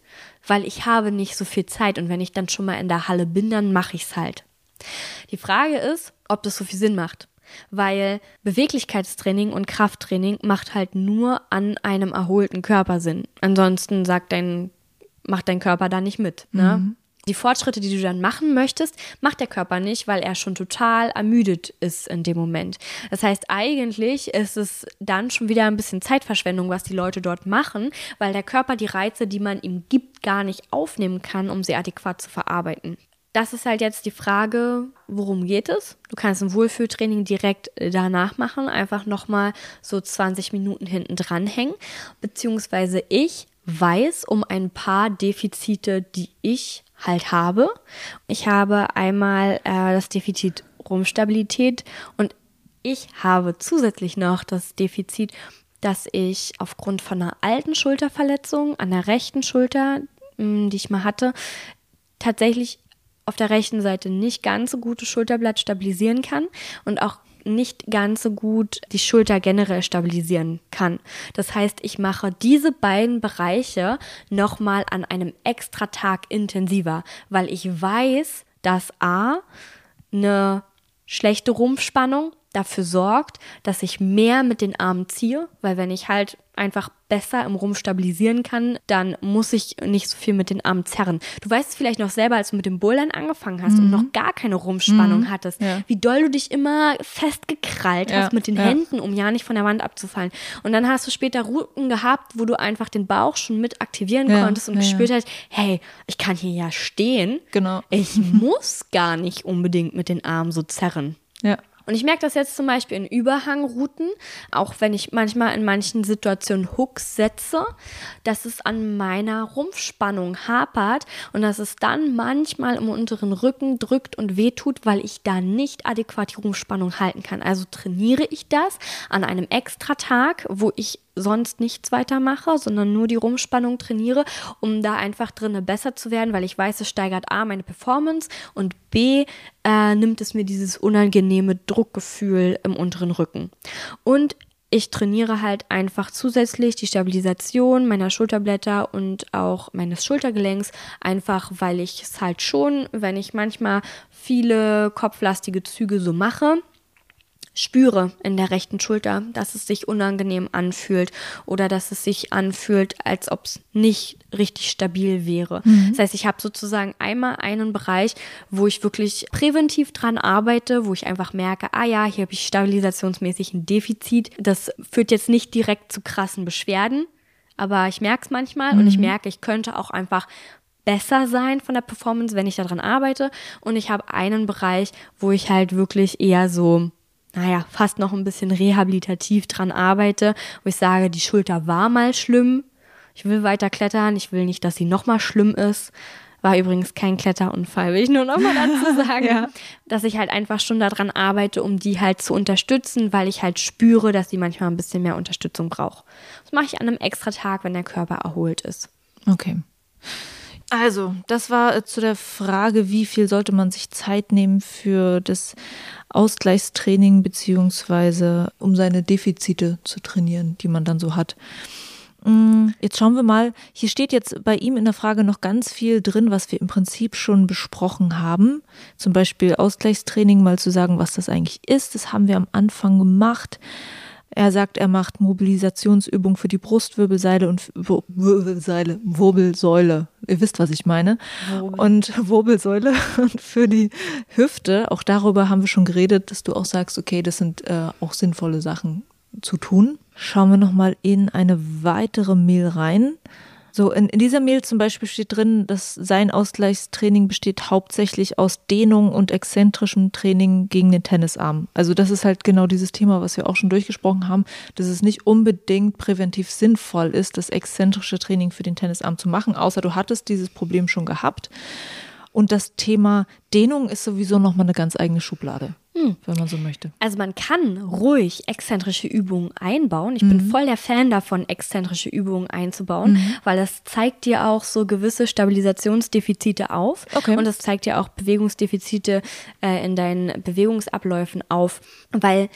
weil ich habe nicht so viel Zeit und wenn ich dann schon mal in der Halle bin, dann mache ich es halt. Die Frage ist, ob das so viel Sinn macht. Weil Beweglichkeitstraining und Krafttraining macht halt nur an einem erholten Körper Sinn. Ansonsten sagt dein, macht dein Körper da nicht mit. Ne? Mhm. die Fortschritte, die du dann machen möchtest, macht der Körper nicht, weil er schon total ermüdet ist in dem Moment. Das heißt, eigentlich ist es dann schon wieder ein bisschen Zeitverschwendung, was die Leute dort machen, weil der Körper die Reize, die man ihm gibt, gar nicht aufnehmen kann, um sie adäquat zu verarbeiten. Das ist halt jetzt die Frage, worum geht es? Du kannst ein Wohlfühltraining direkt danach machen, einfach nochmal so 20 Minuten hinten dranhängen, beziehungsweise ich weiß um ein paar Defizite, die ich halt habe. Ich habe einmal äh, das Defizit Rumpfstabilität und ich habe zusätzlich noch das Defizit, dass ich aufgrund von einer alten Schulterverletzung an der rechten Schulter, mm, die ich mal hatte, tatsächlich auf der rechten Seite nicht ganz so gute Schulterblatt stabilisieren kann und auch nicht ganz so gut die Schulter generell stabilisieren kann. Das heißt, ich mache diese beiden Bereiche nochmal an einem extra Tag intensiver, weil ich weiß, dass A, eine schlechte Rumpfspannung dafür sorgt, dass ich mehr mit den Armen ziehe, weil wenn ich halt einfach besser im Rumpf stabilisieren kann, dann muss ich nicht so viel mit den Armen zerren. Du weißt es vielleicht noch selber, als du mit dem Bouldern angefangen hast mhm. und noch gar keine Rumpfspannung mhm. hattest, ja. wie doll du dich immer festgekrallt ja. hast mit den ja. Händen, um ja nicht von der Wand abzufallen. Und dann hast du später Routen gehabt, wo du einfach den Bauch schon mit aktivieren konntest und gespürt hast, hey, ich kann hier ja stehen. Genau. Ich muss gar nicht unbedingt mit den Armen so zerren. Ja. Und ich merke das jetzt zum Beispiel in Überhangrouten, auch wenn ich manchmal in manchen Situationen Hooks setze, dass es an meiner Rumpfspannung hapert und dass es dann manchmal im unteren Rücken drückt und wehtut, weil ich da nicht adäquat die Rumpfspannung halten kann. Also trainiere ich das an einem extra Tag, wo ich sonst nichts weitermache, sondern nur die Rumpfspannung trainiere, um da einfach drinne besser zu werden, weil ich weiß, es steigert A meine Performance und B äh, nimmt es mir dieses unangenehme Druckgefühl im unteren Rücken. Und ich trainiere halt einfach zusätzlich die Stabilisation meiner Schulterblätter und auch meines Schultergelenks, einfach weil ich es halt schon, wenn ich manchmal viele kopflastige Züge so mache, spüre in der rechten Schulter, dass es sich unangenehm anfühlt oder dass es sich anfühlt, als ob es nicht richtig stabil wäre. Mhm. Das heißt, ich habe sozusagen einmal einen Bereich, wo ich wirklich präventiv dran arbeite, wo ich einfach merke, ah ja, hier habe ich stabilisationsmäßig ein Defizit. Das führt jetzt nicht direkt zu krassen Beschwerden, aber ich merke es manchmal mhm. und ich mhm. merke, ich könnte auch einfach besser sein von der Performance, wenn ich daran arbeite. Und ich habe einen Bereich, wo ich halt wirklich eher so naja, fast noch ein bisschen rehabilitativ dran arbeite, wo ich sage, die Schulter war mal schlimm, ich will weiter klettern, ich will nicht, dass sie nochmal schlimm ist. War übrigens kein Kletterunfall, will ich nur nochmal dazu sagen, ja. dass ich halt einfach schon daran arbeite, um die halt zu unterstützen, weil ich halt spüre, dass sie manchmal ein bisschen mehr Unterstützung braucht. Das mache ich an einem extra Tag, wenn der Körper erholt ist. Okay. Also, das war äh, zu der Frage, wie viel sollte man sich Zeit nehmen für das Ausgleichstraining, beziehungsweise um seine Defizite zu trainieren, die man dann so hat. Mm, jetzt schauen wir mal, hier steht jetzt bei ihm in der Frage noch ganz viel drin, was wir im Prinzip schon besprochen haben. Zum Beispiel Ausgleichstraining, mal zu sagen, was das eigentlich ist. Das haben wir am Anfang gemacht. Er sagt, er macht Mobilisationsübungen für die Brustwirbelsäule und Wirbelsäule, Wirbelsäule. Ihr wisst, was ich meine. Wirbel. Und Wirbelsäule und für die Hüfte. Auch darüber haben wir schon geredet, dass du auch sagst, okay, das sind äh, auch sinnvolle Sachen zu tun. Schauen wir nochmal in eine weitere Mail rein. So, in, in dieser Mail zum Beispiel steht drin, dass sein Ausgleichstraining besteht hauptsächlich aus Dehnung und exzentrischem Training gegen den Tennisarm. Also das ist halt genau dieses Thema, was wir auch schon durchgesprochen haben, dass es nicht unbedingt präventiv sinnvoll ist, das exzentrische Training für den Tennisarm zu machen, außer du hattest dieses Problem schon gehabt. Und das Thema Dehnung ist sowieso nochmal eine ganz eigene Schublade, hm. wenn man so möchte. Also man kann ruhig exzentrische Übungen einbauen. Ich mhm. bin voll der Fan davon, exzentrische Übungen einzubauen, mhm. weil das zeigt dir auch so gewisse Stabilisationsdefizite auf. Okay. Und das zeigt dir auch Bewegungsdefizite äh, in deinen Bewegungsabläufen auf, weil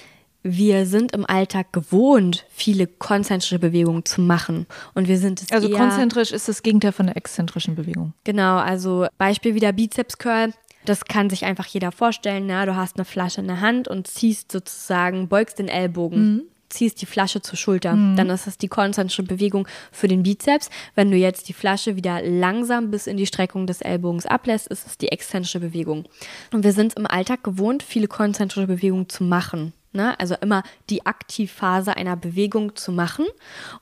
wir sind im Alltag gewohnt, viele konzentrische Bewegungen zu machen. Und wir sind es Also konzentrisch ist das Gegenteil von der exzentrischen Bewegung. Genau, also Beispiel wieder Bizeps Curl. Das kann sich einfach jeder vorstellen. Na, du hast eine Flasche in der Hand und ziehst sozusagen, beugst den Ellbogen. Mhm. ziehst die Flasche zur Schulter. Mhm. Dann ist das die konzentrische Bewegung für den Bizeps. Wenn du jetzt die Flasche wieder langsam bis in die Streckung des Ellbogens ablässt, ist es die exzentrische Bewegung. Und wir sind im Alltag gewohnt, viele konzentrische Bewegungen zu machen. Ne? Also immer die Aktivphase einer Bewegung zu machen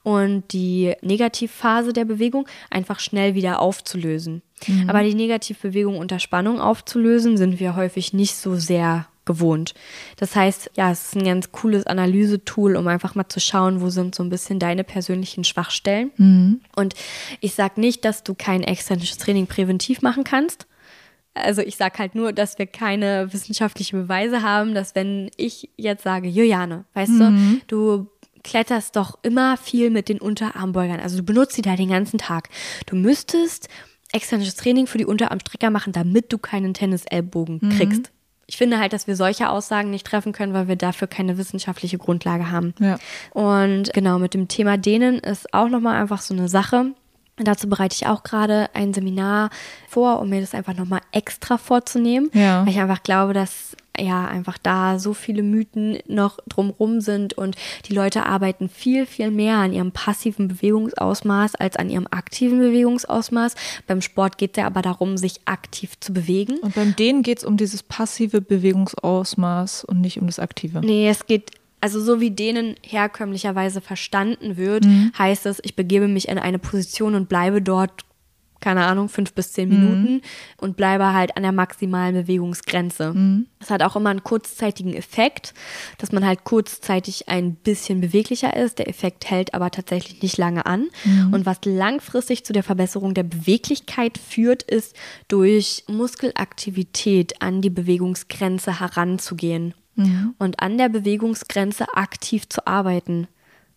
und die Negativphase der Bewegung einfach schnell wieder aufzulösen. Mhm. Aber die Negativbewegung unter Spannung aufzulösen, sind wir häufig nicht so sehr gewohnt. Das heißt, ja, es ist ein ganz cooles Analysetool, um einfach mal zu schauen, wo sind so ein bisschen deine persönlichen Schwachstellen. Mhm. Und ich sage nicht, dass du kein exzentrisches Training präventiv machen kannst. Also ich sage halt nur, dass wir keine wissenschaftlichen Beweise haben, dass wenn ich jetzt sage, Juliane, weißt mhm. du, du kletterst doch immer viel mit den Unterarmbeugern, also du benutzt sie da den ganzen Tag. Du müsstest exzentrisches Training für die Unterarmstrecker machen, damit du keinen Tennisellbogen mhm. kriegst ich finde halt, dass wir solche Aussagen nicht treffen können, weil wir dafür keine wissenschaftliche Grundlage haben. Ja. Und genau, mit dem Thema Dehnen ist auch nochmal einfach so eine Sache. Dazu bereite ich auch gerade ein Seminar vor, um mir das einfach nochmal extra vorzunehmen. Ja. Weil ich einfach glaube, dass ja einfach da so viele Mythen noch drumrum sind und die Leute arbeiten viel, viel mehr an ihrem passiven Bewegungsausmaß als an ihrem aktiven Bewegungsausmaß. Beim Sport geht es ja aber darum, sich aktiv zu bewegen. Und beim Dehnen geht es um dieses passive Bewegungsausmaß und nicht um das aktive. Nee, es geht also so wie denen herkömmlicherweise verstanden wird, mhm. heißt es, ich begebe mich in eine Position und bleibe dort keine Ahnung, fünf bis zehn Minuten mhm. und bleibe halt an der maximalen Bewegungsgrenze. Mhm. Das hat auch immer einen kurzzeitigen Effekt, dass man halt kurzzeitig ein bisschen beweglicher ist. Der Effekt hält aber tatsächlich nicht lange an. Mhm. Und was langfristig zu der Verbesserung der Beweglichkeit führt, ist durch Muskelaktivität an die Bewegungsgrenze heranzugehen. Mhm. Und an der Bewegungsgrenze aktiv zu arbeiten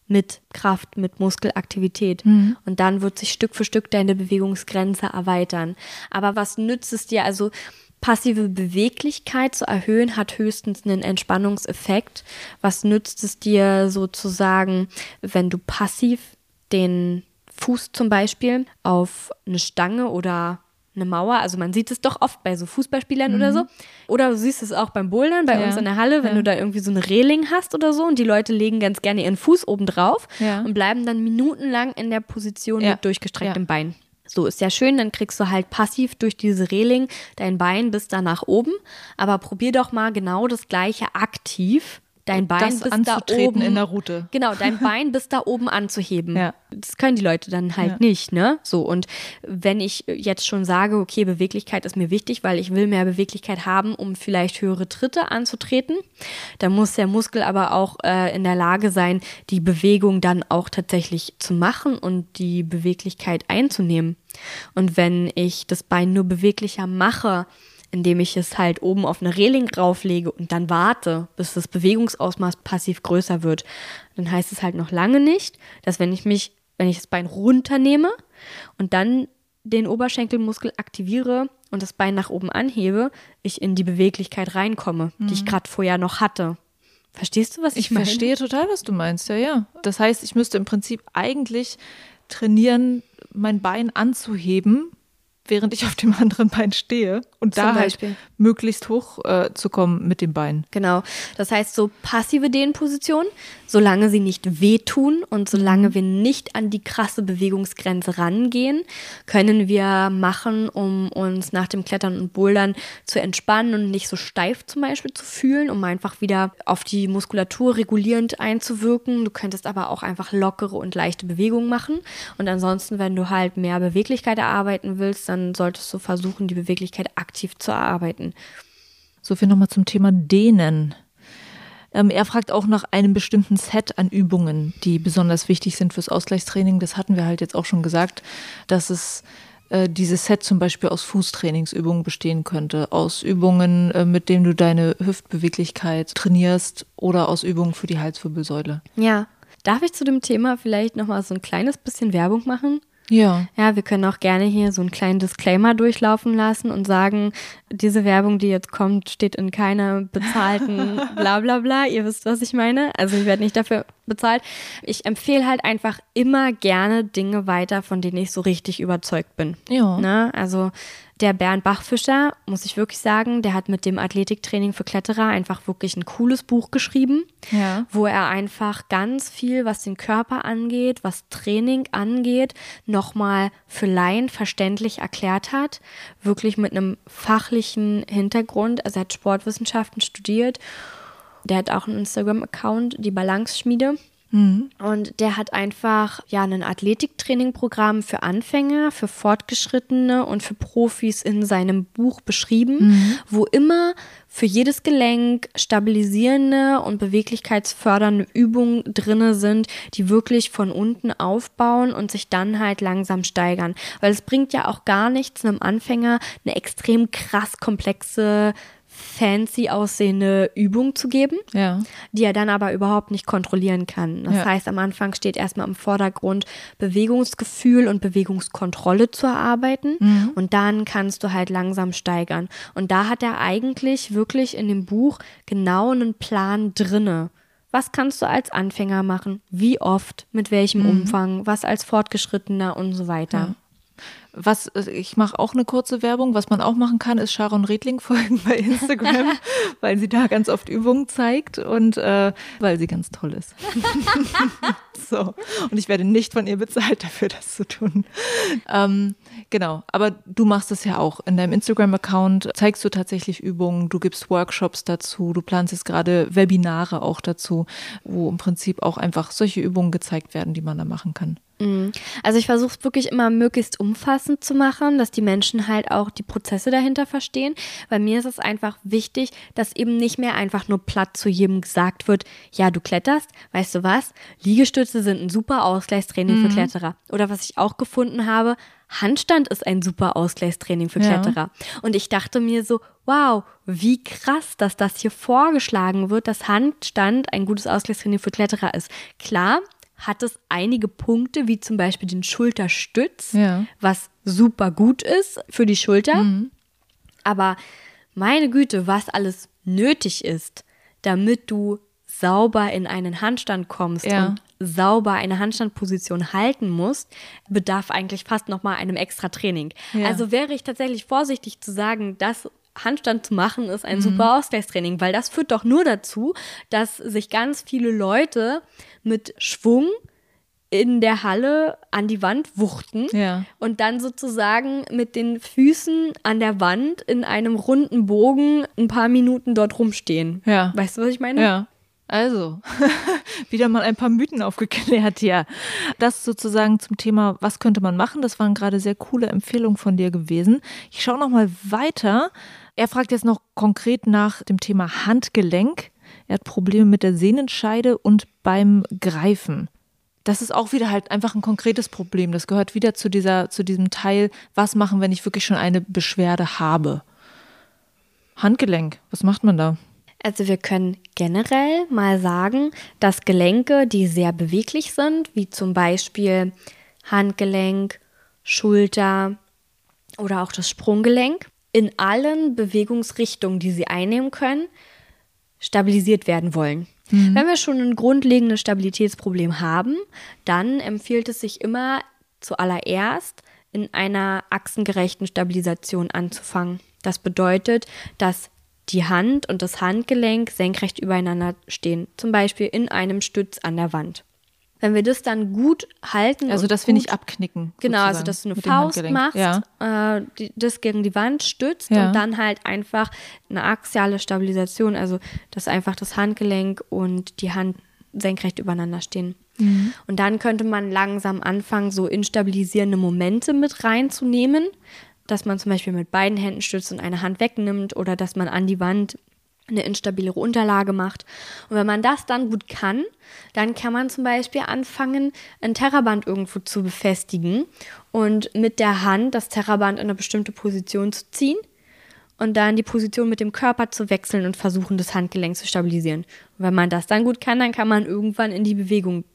mit Kraft, mit Muskelaktivität. Mhm. Und dann wird sich Stück für Stück deine Bewegungsgrenze erweitern. Aber was nützt es dir? Also passive Beweglichkeit zu erhöhen hat höchstens einen Entspannungseffekt. Was nützt es dir sozusagen, wenn du passiv den Fuß zum Beispiel auf eine Stange oder eine Mauer. Also man sieht es doch oft bei so Fußballspielern mhm. oder so. Oder du siehst es auch beim Bouldern bei ja. uns in der Halle, wenn ja. du da irgendwie so eine Reling hast oder so und die Leute legen ganz gerne ihren Fuß oben drauf ja. und bleiben dann minutenlang in der Position mit durchgestrecktem Bein. So ist ja schön, dann kriegst du halt passiv durch diese Reling dein Bein bis da nach oben. Aber probier doch mal genau das gleiche aktiv dein Bein das bis da oben in der Route. Genau, dein Bein bis da oben anzuheben. Ja. Das können die Leute dann halt ja. nicht, ne? So und wenn ich jetzt schon sage, okay, Beweglichkeit ist mir wichtig, weil ich will mehr Beweglichkeit haben, um vielleicht höhere Tritte anzutreten, dann muss der Muskel aber auch äh, in der Lage sein, die Bewegung dann auch tatsächlich zu machen und die Beweglichkeit einzunehmen. Und wenn ich das Bein nur beweglicher mache, indem ich es halt oben auf eine Reling rauflege und dann warte, bis das Bewegungsausmaß passiv größer wird, dann heißt es halt noch lange nicht, dass wenn ich mich, wenn ich das Bein runternehme und dann den Oberschenkelmuskel aktiviere und das Bein nach oben anhebe, ich in die Beweglichkeit reinkomme, mhm. die ich mhm. gerade vorher noch hatte. Verstehst du, was ich, ich meine? Ich verstehe total, was du meinst, ja, ja. Das heißt, ich müsste im Prinzip eigentlich trainieren, mein Bein anzuheben, während ich auf dem anderen Bein stehe und Zum da halt Beispiel. möglichst hoch äh, zu kommen mit dem Bein. Genau. Das heißt, so passive Dehnposition, solange sie nicht wehtun und solange mhm. wir nicht an die krasse Bewegungsgrenze rangehen, können wir machen, um uns nach dem Klettern und Bouldern zu entspannen und nicht so steif zum Beispiel zu fühlen, um einfach wieder auf die Muskulatur regulierend einzuwirken. Du könntest aber auch einfach lockere und leichte Bewegungen machen. Und ansonsten, wenn du halt mehr Beweglichkeit erarbeiten willst, dann dann solltest du versuchen, die Beweglichkeit aktiv zu erarbeiten. So viel nochmal zum Thema Dehnen. Ähm, er fragt auch nach einem bestimmten Set an Übungen, die besonders wichtig sind fürs Ausgleichstraining. Das hatten wir halt jetzt auch schon gesagt, dass es äh, dieses Set zum Beispiel aus Fußtrainingsübungen bestehen könnte, aus Übungen, äh, mit denen du deine Hüftbeweglichkeit trainierst oder aus Übungen für die Halswirbelsäule. Ja. Darf ich zu dem Thema vielleicht nochmal so ein kleines bisschen Werbung machen? Ja. Ja, wir können auch gerne hier so einen kleinen Disclaimer durchlaufen lassen und sagen, diese Werbung, die jetzt kommt, steht in keiner bezahlten bla bla bla. Ihr wisst, was ich meine. Also ich werde nicht dafür bezahlt. Ich empfehle halt einfach immer gerne Dinge weiter, von denen ich so richtig überzeugt bin. Ja. Ne? Also Der Bernd Bachfischer, muss ich wirklich sagen, der hat mit dem Athletiktraining für Kletterer einfach wirklich ein cooles Buch geschrieben, Ja. wo er einfach ganz viel, was den Körper angeht, was Training angeht, nochmal für Laien verständlich erklärt hat. Wirklich mit einem fachlichen Hintergrund. Also er hat Sportwissenschaften studiert. Der hat auch einen Instagram-Account, die Balance-Schmiede. Und der hat einfach ja ein Athletiktraining-Programm für Anfänger, für Fortgeschrittene und für Profis in seinem Buch beschrieben, wo immer für jedes Gelenk stabilisierende und beweglichkeitsfördernde Übungen drinne sind, die wirklich von unten aufbauen und sich dann halt langsam steigern. Weil es bringt ja auch gar nichts, einem Anfänger eine extrem krass komplexe fancy aussehende Übung zu geben Ja. die er dann aber überhaupt nicht kontrollieren kann. Das Ja. heißt, am Anfang steht erstmal im Vordergrund Bewegungsgefühl und Bewegungskontrolle zu erarbeiten Mhm. und dann kannst du halt langsam steigern. Und da hat er eigentlich wirklich in dem Buch genau einen Plan drinne. Was kannst du als Anfänger machen? Wie oft? Mit welchem Mhm. Umfang? Was als Fortgeschrittener und so weiter. Was, ich mache auch eine kurze Werbung. Was man auch machen kann, ist Sharon Redling folgen bei Instagram, weil sie da ganz oft Übungen zeigt und äh, weil sie ganz toll ist. so. Und ich werde nicht von ihr bezahlt dafür, das zu tun. Ähm, genau. Aber du machst es ja auch. In deinem Instagram-Account zeigst du tatsächlich Übungen, du gibst Workshops dazu, du planst jetzt gerade Webinare auch dazu, wo im Prinzip auch einfach solche Übungen gezeigt werden, die man da machen kann. Mhm. Also ich versuche es wirklich immer möglichst umfassend zu machen, dass die Menschen halt auch die Prozesse dahinter verstehen. Bei mir ist es einfach wichtig, dass eben nicht mehr einfach nur platt zu jedem gesagt wird, ja, du kletterst, weißt du was, Liegestütze sind ein super Ausgleichstraining für Kletterer. Oder was ich auch gefunden habe, Handstand ist ein super Ausgleichstraining für Ja. Kletterer. Und ich dachte mir so, wow, wie krass, dass das hier vorgeschlagen wird, dass Handstand ein gutes Ausgleichstraining für Kletterer ist. Klar, hat es einige Punkte, wie zum Beispiel den Schulterstütz, Ja. was super gut ist für die Schulter. Aber meine Güte, was alles nötig ist, damit du sauber in einen Handstand kommst Ja. und sauber eine Handstandposition halten musst, bedarf eigentlich fast noch mal einem extra Training. Ja. Also wäre ich tatsächlich vorsichtig zu sagen, dass Handstand zu machen ist ein super Ausgleichstraining, weil das führt doch nur dazu, dass sich ganz viele Leute mit Schwung in der Halle an die Wand wuchten Ja. und dann sozusagen mit den Füßen an der Wand in einem runden Bogen ein paar Minuten dort rumstehen. Ja. Weißt du, was ich meine? Ja. Also, wieder mal ein paar Mythen aufgeklärt, ja. Das sozusagen zum Thema, was könnte man machen? Das waren gerade sehr coole Empfehlungen von dir gewesen. Ich schaue noch mal weiter. Er fragt jetzt noch konkret nach dem Thema Handgelenk. Er hat Probleme mit der Sehnenscheide und beim Greifen. Das ist auch wieder halt einfach ein konkretes Problem. Das gehört wieder zu dieser, zu diesem Teil, was machen, wenn ich wirklich schon eine Beschwerde habe. Handgelenk, was macht man da? Also wir können generell mal sagen, dass Gelenke, die sehr beweglich sind, wie zum Beispiel Handgelenk, Schulter oder auch das Sprunggelenk, in allen Bewegungsrichtungen, die sie einnehmen können, stabilisiert werden wollen. Wenn wir schon ein grundlegendes Stabilitätsproblem haben, dann empfiehlt es sich immer zuallererst in einer achsengerechten Stabilisation anzufangen. Das bedeutet, dass die Hand und das Handgelenk senkrecht übereinander stehen, zum Beispiel in einem Stütz an der Wand. Wenn wir das dann gut halten, Also und das wir gut nicht abknicken. Genau, also dass du eine Faust machst, Ja. äh, die, das gegen die Wand stützt Ja. und dann halt einfach eine axiale Stabilisation, also dass einfach das Handgelenk und die Hand senkrecht übereinander stehen. Mhm. Und dann könnte man langsam anfangen, so instabilisierende Momente mit reinzunehmen, dass man zum Beispiel mit beiden Händen stützt und eine Hand wegnimmt oder dass man an die Wand eine instabilere Unterlage macht. Und wenn man das dann gut kann, dann kann man zum Beispiel anfangen, ein Terraband irgendwo zu befestigen und mit der Hand das Terraband in eine bestimmte Position zu ziehen und dann die Position mit dem Körper zu wechseln und versuchen, das Handgelenk zu stabilisieren. Und wenn man das dann gut kann, dann kann man irgendwann in die Bewegung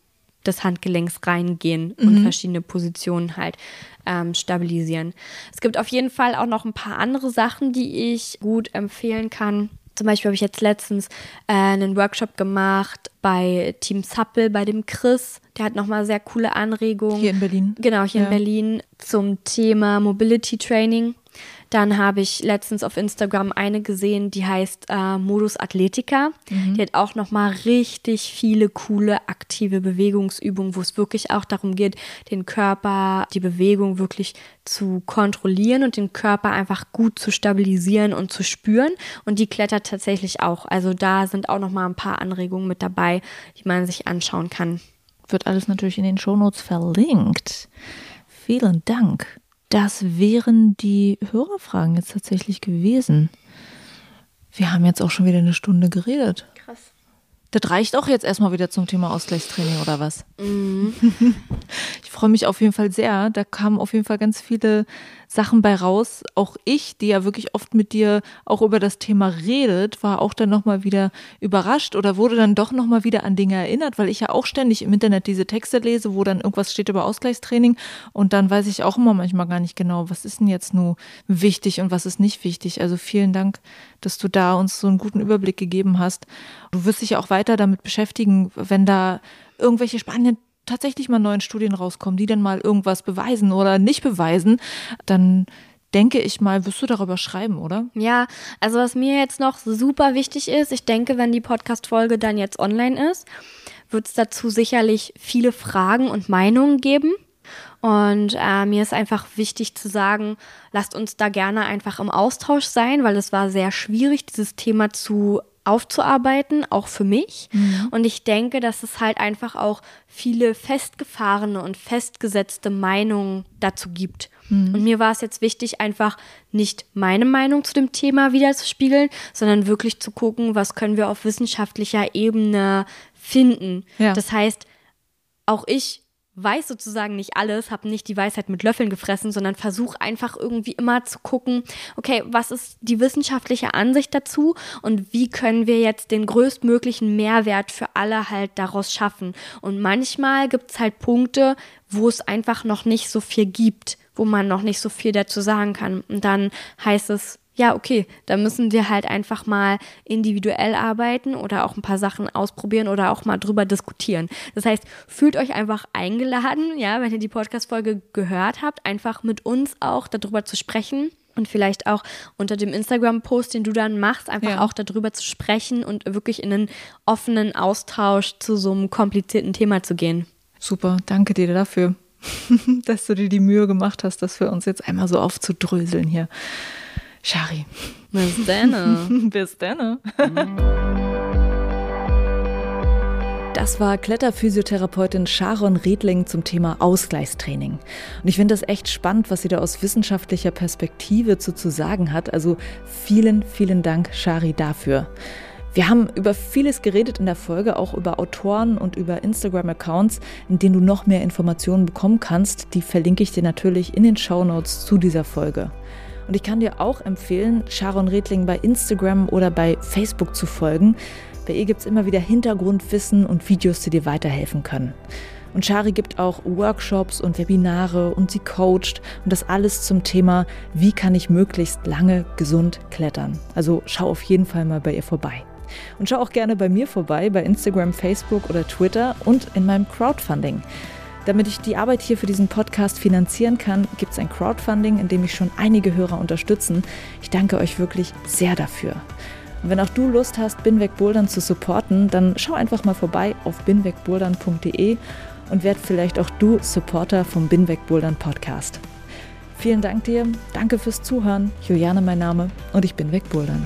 des Handgelenks reingehen und verschiedene Positionen halt ähm, stabilisieren. Es gibt auf jeden Fall auch noch ein paar andere Sachen, die ich gut empfehlen kann. Zum Beispiel habe ich jetzt letztens äh, einen Workshop gemacht bei Team Suppel, bei dem Chris. Der hat nochmal sehr coole Anregungen. Hier in Berlin. Genau, hier Ja. in Berlin zum Thema Mobility Training. Dann habe ich letztens auf Instagram eine gesehen, die heißt äh, Modus Athletica. Mhm. Die hat auch nochmal richtig viele coole aktive Bewegungsübungen, wo es wirklich auch darum geht, den Körper, die Bewegung wirklich zu kontrollieren und den Körper einfach gut zu stabilisieren und zu spüren. Und die klettert tatsächlich auch. Also da sind auch nochmal ein paar Anregungen mit dabei, die man sich anschauen kann. Wird alles natürlich in den Shownotes verlinkt. Vielen Dank. Das wären die Hörerfragen jetzt tatsächlich gewesen. Wir haben jetzt auch schon wieder eine Stunde geredet. Krass. Das reicht auch jetzt erstmal wieder zum Thema Ausgleichstraining oder was? Mhm. Ich freue mich auf jeden Fall sehr. Da kamen auf jeden Fall ganz viele Sachen bei raus. Auch ich, die ja wirklich oft mit dir auch über das Thema redet, war auch dann nochmal wieder überrascht oder wurde dann doch nochmal wieder an Dinge erinnert, weil ich ja auch ständig im Internet diese Texte lese, wo dann irgendwas steht über Ausgleichstraining und dann weiß ich auch immer manchmal gar nicht genau, was ist denn jetzt nur wichtig und was ist nicht wichtig. Also vielen Dank, dass du da uns so einen guten Überblick gegeben hast. Du wirst dich auch weiter damit beschäftigen, wenn da irgendwelche spannenden tatsächlich mal neuen Studien rauskommen, die dann mal irgendwas beweisen oder nicht beweisen, dann denke ich mal, wirst du darüber schreiben, oder? Ja, also was mir jetzt noch super wichtig ist, ich denke, wenn die Podcast-Folge dann jetzt online ist, wird es dazu sicherlich viele Fragen und Meinungen geben. Und äh, mir ist einfach wichtig zu sagen, lasst uns da gerne einfach im Austausch sein, weil es war sehr schwierig, dieses Thema zu aufzuarbeiten, auch für mich. Mhm. Und ich denke, dass es halt einfach auch viele festgefahrene und festgesetzte Meinungen dazu gibt. Mhm. Und mir war es jetzt wichtig, einfach nicht meine Meinung zu dem Thema wiederzuspiegeln, sondern wirklich zu gucken, was können wir auf wissenschaftlicher Ebene finden. Ja. Das heißt, auch ich weiß sozusagen nicht alles, habe nicht die Weisheit mit Löffeln gefressen, sondern versuche einfach irgendwie immer zu gucken, okay, was ist die wissenschaftliche Ansicht dazu und wie können wir jetzt den größtmöglichen Mehrwert für alle halt daraus schaffen. Und manchmal gibt es halt Punkte, wo es einfach noch nicht so viel gibt, wo man noch nicht so viel dazu sagen kann. Und dann heißt es, ja, okay, da müssen wir halt einfach mal individuell arbeiten oder auch ein paar Sachen ausprobieren oder auch mal drüber diskutieren. Das heißt, fühlt euch einfach eingeladen, ja, wenn ihr die Podcast-Folge gehört habt, einfach mit uns auch darüber zu sprechen und vielleicht auch unter dem Instagram-Post, den du dann machst, einfach ja. auch darüber zu sprechen und wirklich in einen offenen Austausch zu so einem komplizierten Thema zu gehen. Super, danke dir dafür, dass du dir die Mühe gemacht hast, das für uns jetzt einmal so aufzudröseln hier. Shari. Bis dann. Bis dann. Das war Kletterphysiotherapeutin Sharon Redling zum Thema Ausgleichstraining. Und ich finde das echt spannend, was sie da aus wissenschaftlicher Perspektive zu, zu sagen hat. Also vielen, vielen Dank, Shari, dafür. Wir haben über vieles geredet in der Folge, auch über Autoren und über Instagram-Accounts, in denen du noch mehr Informationen bekommen kannst. Die verlinke ich dir natürlich in den Show Notes zu dieser Folge. Und ich kann dir auch empfehlen, Sharon Redling bei Instagram oder bei Facebook zu folgen. Bei ihr gibt es immer wieder Hintergrundwissen und Videos, die dir weiterhelfen können. Und Shari gibt auch Workshops und Webinare und sie coacht und das alles zum Thema, wie kann ich möglichst lange gesund klettern. Also schau auf jeden Fall mal bei ihr vorbei. Und schau auch gerne bei mir vorbei, bei Instagram, Facebook oder Twitter und in meinem Crowdfunding. Damit ich die Arbeit hier für diesen Podcast finanzieren kann, gibt es ein Crowdfunding, in dem mich schon einige Hörer unterstützen. Ich danke euch wirklich sehr dafür. Und wenn auch du Lust hast, Binweg Bouldern zu supporten, dann schau einfach mal vorbei auf binwegbouldern.de und werd vielleicht auch du Supporter vom Binweg Bouldern Podcast. Vielen Dank dir, danke fürs Zuhören. Juliane mein Name und ich bin Wegbouldern.